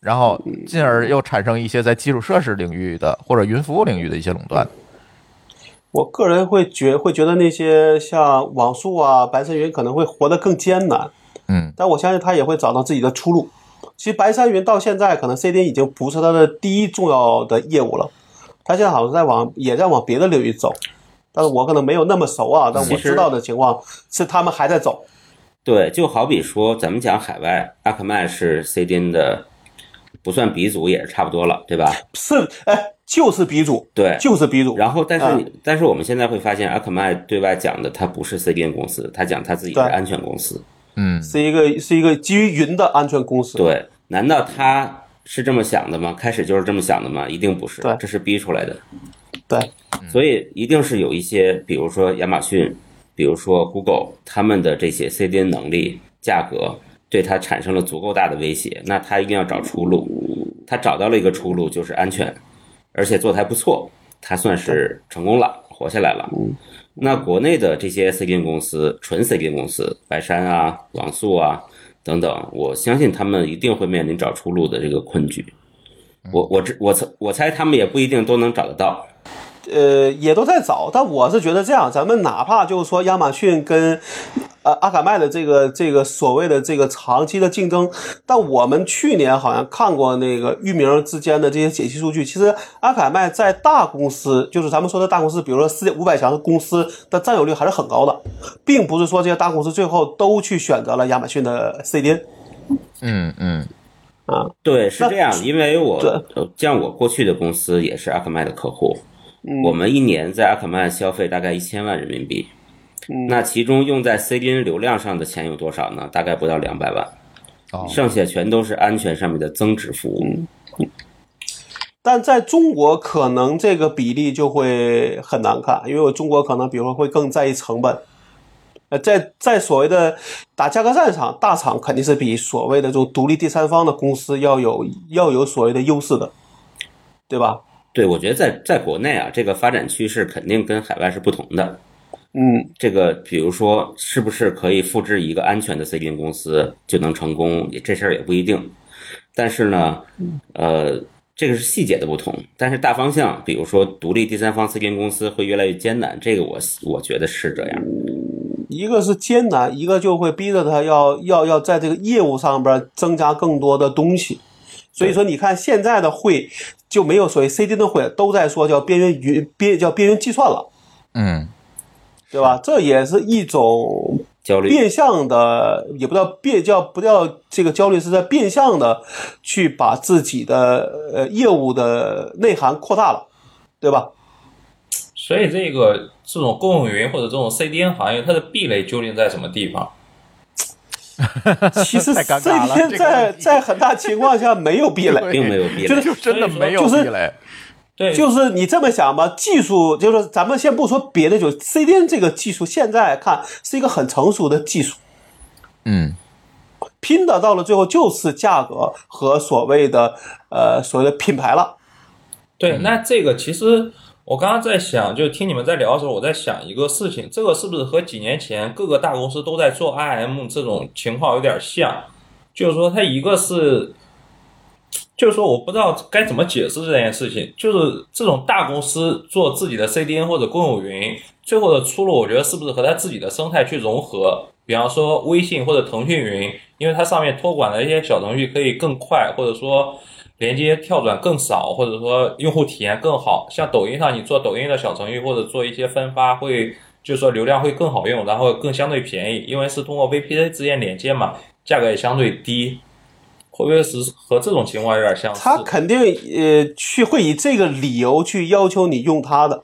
然后进而又产生一些在基础设施领域的或者云服务领域的一些垄断。我个人会觉会觉得那些像网速啊、白色云可能会活得更艰难，嗯，但我相信他也会找到自己的出路。其实白山云到现在可能 CDN 已经不是它的第一重要的业务了，它现在好像在往也在往别的领域走，但是我可能没有那么熟啊，但我知道的情况是他们还在走。对，就好比说咱们讲海外，阿克曼是 CDN 的，不算鼻祖也是差不多了，对吧？是，哎，就是鼻祖，对。就是鼻祖。然后，但是但是我们现在会发现，阿克曼对外讲的他不是 CDN 公司，他讲他自己是安全公司。嗯，是一个是一个基于云的安全公司。对，难道他是这么想的吗？开始就是这么想的吗？一定不是对，这是逼出来的。对，所以一定是有一些，比如说亚马逊，比如说 Google，他们的这些 CDN 能力、价格对它产生了足够大的威胁，那他一定要找出路。他找到了一个出路，就是安全，而且做的还不错，他算是成功了，活下来了。那国内的这些 CDN 公司，纯 CDN 公司，白山啊、网速啊等等，我相信他们一定会面临找出路的这个困局。我我这我猜我猜他们也不一定都能找得到。呃，也都在找，但我是觉得这样，咱们哪怕就是说亚马逊跟呃阿卡麦的这个这个所谓的这个长期的竞争，但我们去年好像看过那个域名之间的这些解析数据，其实阿卡麦在大公司，就是咱们说的大公司，比如说世界五百强的公司的占有率还是很高的，并不是说这些大公司最后都去选择了亚马逊的 CDN 嗯嗯。啊，对，是这样，因为我像我过去的公司也是阿克麦的客户，嗯我们一年在阿克曼消费大概一千万人民币，嗯那其中用在 CDN 流量上的钱有多少呢？大概不到两百万，哦剩下全都是安全上面的增值服务。但在中国可能这个比例就会很难看，因为我中国可能比如说会更在意成本。呃，在在所谓的打价格战上，大厂肯定是比所谓的这种独立第三方的公司要有要有所谓的优势的，对吧？对，我觉得在在国内啊，这个发展趋势肯定跟海外是不同的。嗯，这个比如说，是不是可以复制一个安全的 CDN 公司就能成功？也这事儿也不一定。但是呢，呃，这个是细节的不同。但是大方向，比如说独立第三方 CDN 公司会越来越艰难，这个我我觉得是这样。一个是艰难，一个就会逼着他要要要在这个业务上边增加更多的东西。所以说，你看现在的会就没有所谓 CDN 的会，都在说叫边缘云边叫边缘计算了，嗯，对吧？这也是一种焦虑，变相的，也不叫变叫不叫这个焦虑，是在变相的去把自己的呃业务的内涵扩大了，对吧？所以这个这种公有云或者这种 CDN 行业，它的壁垒究竟在什么地方？其实太尴这边这个问题在在很大情况下没有壁垒，并没有壁垒。就是真的没有就是壁垒。对，就是你这么想吧，技术就是咱们先不说别的，就 CDN 这个技术现在看是一个很成熟的技术，嗯拼的到了最后就是价格和所谓的呃所谓的品牌了。对，那这个其实我刚刚在想，就听你们在聊的时候，我在想一个事情，这个是不是和几年前各个大公司都在做 IM 这种情况有点像？就是说，它一个是，就是说，我不知道该怎么解释这件事情。就是这种大公司做自己的 CDN 或者公有云，最后的出路，我觉得是不是和它自己的生态去融合？比方说微信或者腾讯云，因为它上面托管的一些小程序可以更快，或者说连接跳转更少，或者说用户体验更好。像抖音上，你做抖音的小程序或者做一些分发，会就是说流量会更好用，然后更相对便宜，因为是通过 VPC 直接连接嘛，价格也相对低。会不会是和这种情况有点相似？他肯定呃去会以这个理由去要求你用他的，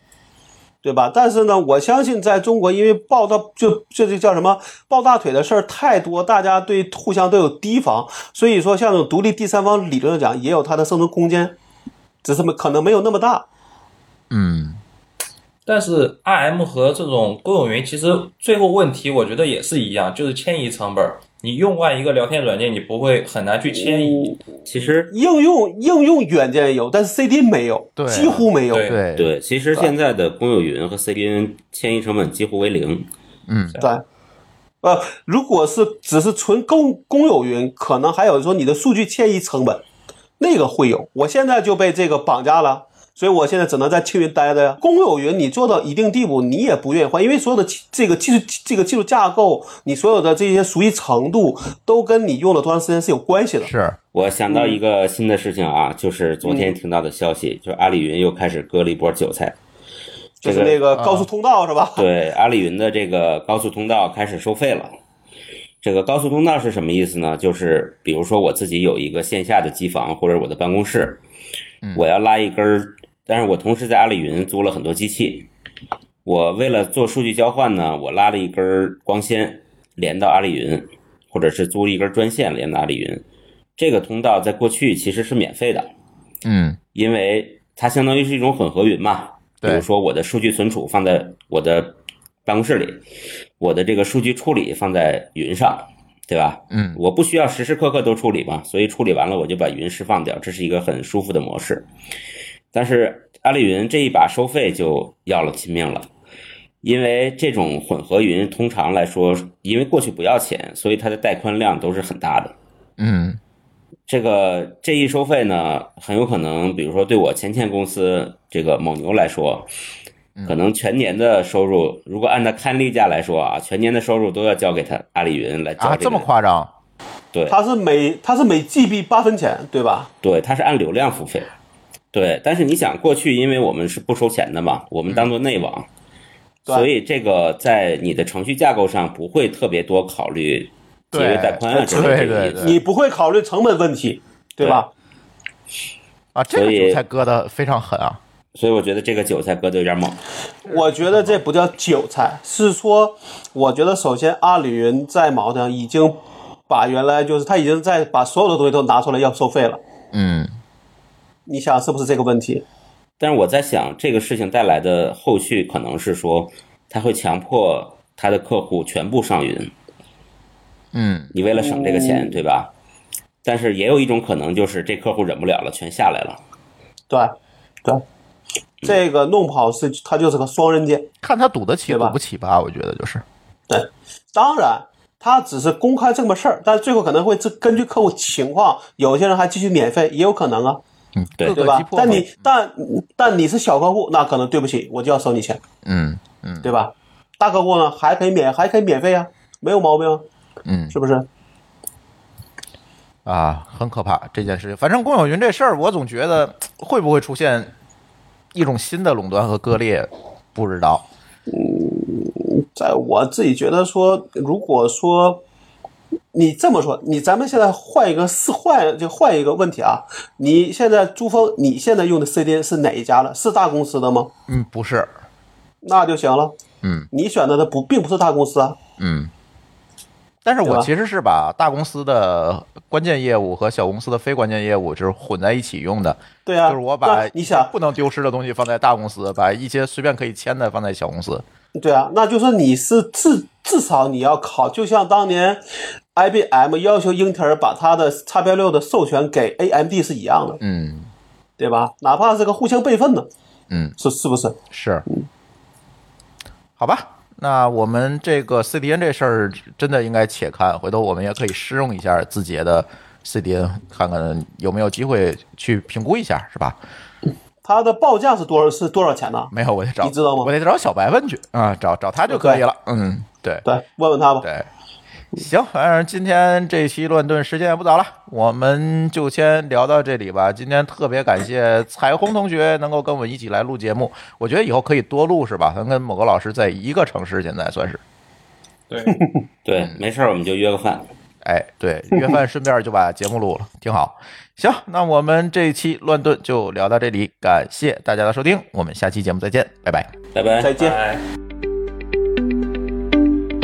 对吧？但是呢，我相信在中国，因为抱到就这就叫什么抱大腿的事儿太多，大家对互相都有提防，所以说像这种独立第三方理论上讲，也有它的生存空间，只是没可能没有那么大。嗯，但是 IM 和这种公有云，其实最后问题我觉得也是一样，就是迁移成本。你用惯一个聊天软件，你不会很难去迁移。其实应用应用软件有，但是 CD 没有，对几乎没有。对对对，其实现在的公有云和 CDN 迁移成本几乎为零。嗯，对，呃，如果是只是纯公公有云，可能还有说你的数据迁移成本，那个会有。我现在就被这个绑架了，所以我现在只能在青云待着呀。公有云你做到一定地步，你也不愿意换，因为所有的这个技术这个技术架构，你所有的这些熟悉程度，都跟你用了多长时间是有关系的。是，我想到一个新的事情啊，就是昨天听到的消息，就是阿里云又开始割了一波韭菜。就是那个高速通道是吧？对，阿里云的这个高速通道开始收费了。这个高速通道是什么意思呢？就是比如说我自己有一个线下的机房或者我的办公室，我要拉一根儿，但是我同时在阿里云租了很多机器。我为了做数据交换呢，我拉了一根光纤连到阿里云，或者是租一根专线连到阿里云。这个通道在过去其实是免费的，嗯，因为它相当于是一种混合云嘛。比如说我的数据存储放在我的办公室里，我的这个数据处理放在云上，对吧？嗯我不需要时时刻刻都处理嘛，所以处理完了我就把云释放掉，这是一个很舒服的模式。但是阿里云这一把收费就要了亲命了，因为这种混合云通常来说，因为过去不要钱，所以它的带宽量都是很大的。嗯，这个这一收费呢，很有可能，比如说对我前前公司这个蒙牛来说，可能全年的收入，如果按照看例价来说啊，全年的收入都要交给他阿里云来交、啊，这么？夸张？对它是每它是每 GB 八分钱，对吧？对，它是按流量付费。对，但是你想，过去因为我们是不收钱的嘛，我们当做内网，对所以这个在你的程序架构上不会特别多考虑节约带宽啊之类的你不会考虑成本问题，对吧？啊，这个韭菜割的非常狠啊！所以我觉得这个韭菜割的有点猛。我觉得这不叫韭菜，是说，我觉得首先阿里云在矛盾上已经把原来就是他已经在把所有的东西都拿出来要收费了，嗯，你想是不是这个问题？但是我在想，这个事情带来的后续可能是说，他会强迫他的客户全部上云，嗯，你为了省这个钱，对吧？但是也有一种可能，就是这客户忍不了了，全下来了。对，对，这个弄不好是他就是个双刃剑。看他赌得起吧赌不起吧？我觉得就是，对，当然，他只是公开这么事儿，但最后可能会这根据客户情况，有些人还继续免费，也有可能啊，嗯，对各对吧个击？破。但你但但你是小客户，那可能对不起，我就要收你钱，嗯嗯对吧？大客户呢还可以免还可以免费啊，没有毛病啊，嗯是不是？啊，很可怕这件事情。反正公有云这事儿，我总觉得会不会出现一种新的垄断和割裂，不知道。嗯在我自己觉得说，如果说你这么说，你咱们现在换一个是换就换一个问题啊，你现在珠峰你现在用的 CDN 是哪一家的？是大公司的吗？嗯，不是，那就行了。嗯你选择的不并不是大公司啊，嗯。但是我其实是把大公司的关键业务和小公司的非关键业务就是混在一起用的，对啊，就是我把你想，不能丢失的东西放在大公司，把一些随便可以签的放在小公司。对啊，那就是你是至至少你要考，就像当年 IBM 要求英特尔把它的叉标六的授权给 AMD 是一样的，嗯对吧？哪怕是个互相备份的，嗯，是是不是？是，好吧。那我们这个 CDN 这事儿真的应该且看，回头我们也可以试用一下字节的 CDN，看看有没有机会去评估一下，是吧？它的报价是多少？是多少钱呢？没有，我得找，你知道吗我得找小白问去啊，找找他就可以了。嗯，对对，问问他吧。对，行，反正今天这期乱炖时间也不早了，我们就先聊到这里吧。今天特别感谢彩虹同学能够跟我们一起来录节目，我觉得以后可以多录，是吧？咱跟某个老师在一个城市，现在算是。对，对，没事儿我们就约个饭。哎，对，约饭顺便就把节目录了，挺好。行，那我们这一期乱炖就聊到这里，感谢大家的收听，我们下期节目再见，拜拜。拜拜。再见。拜。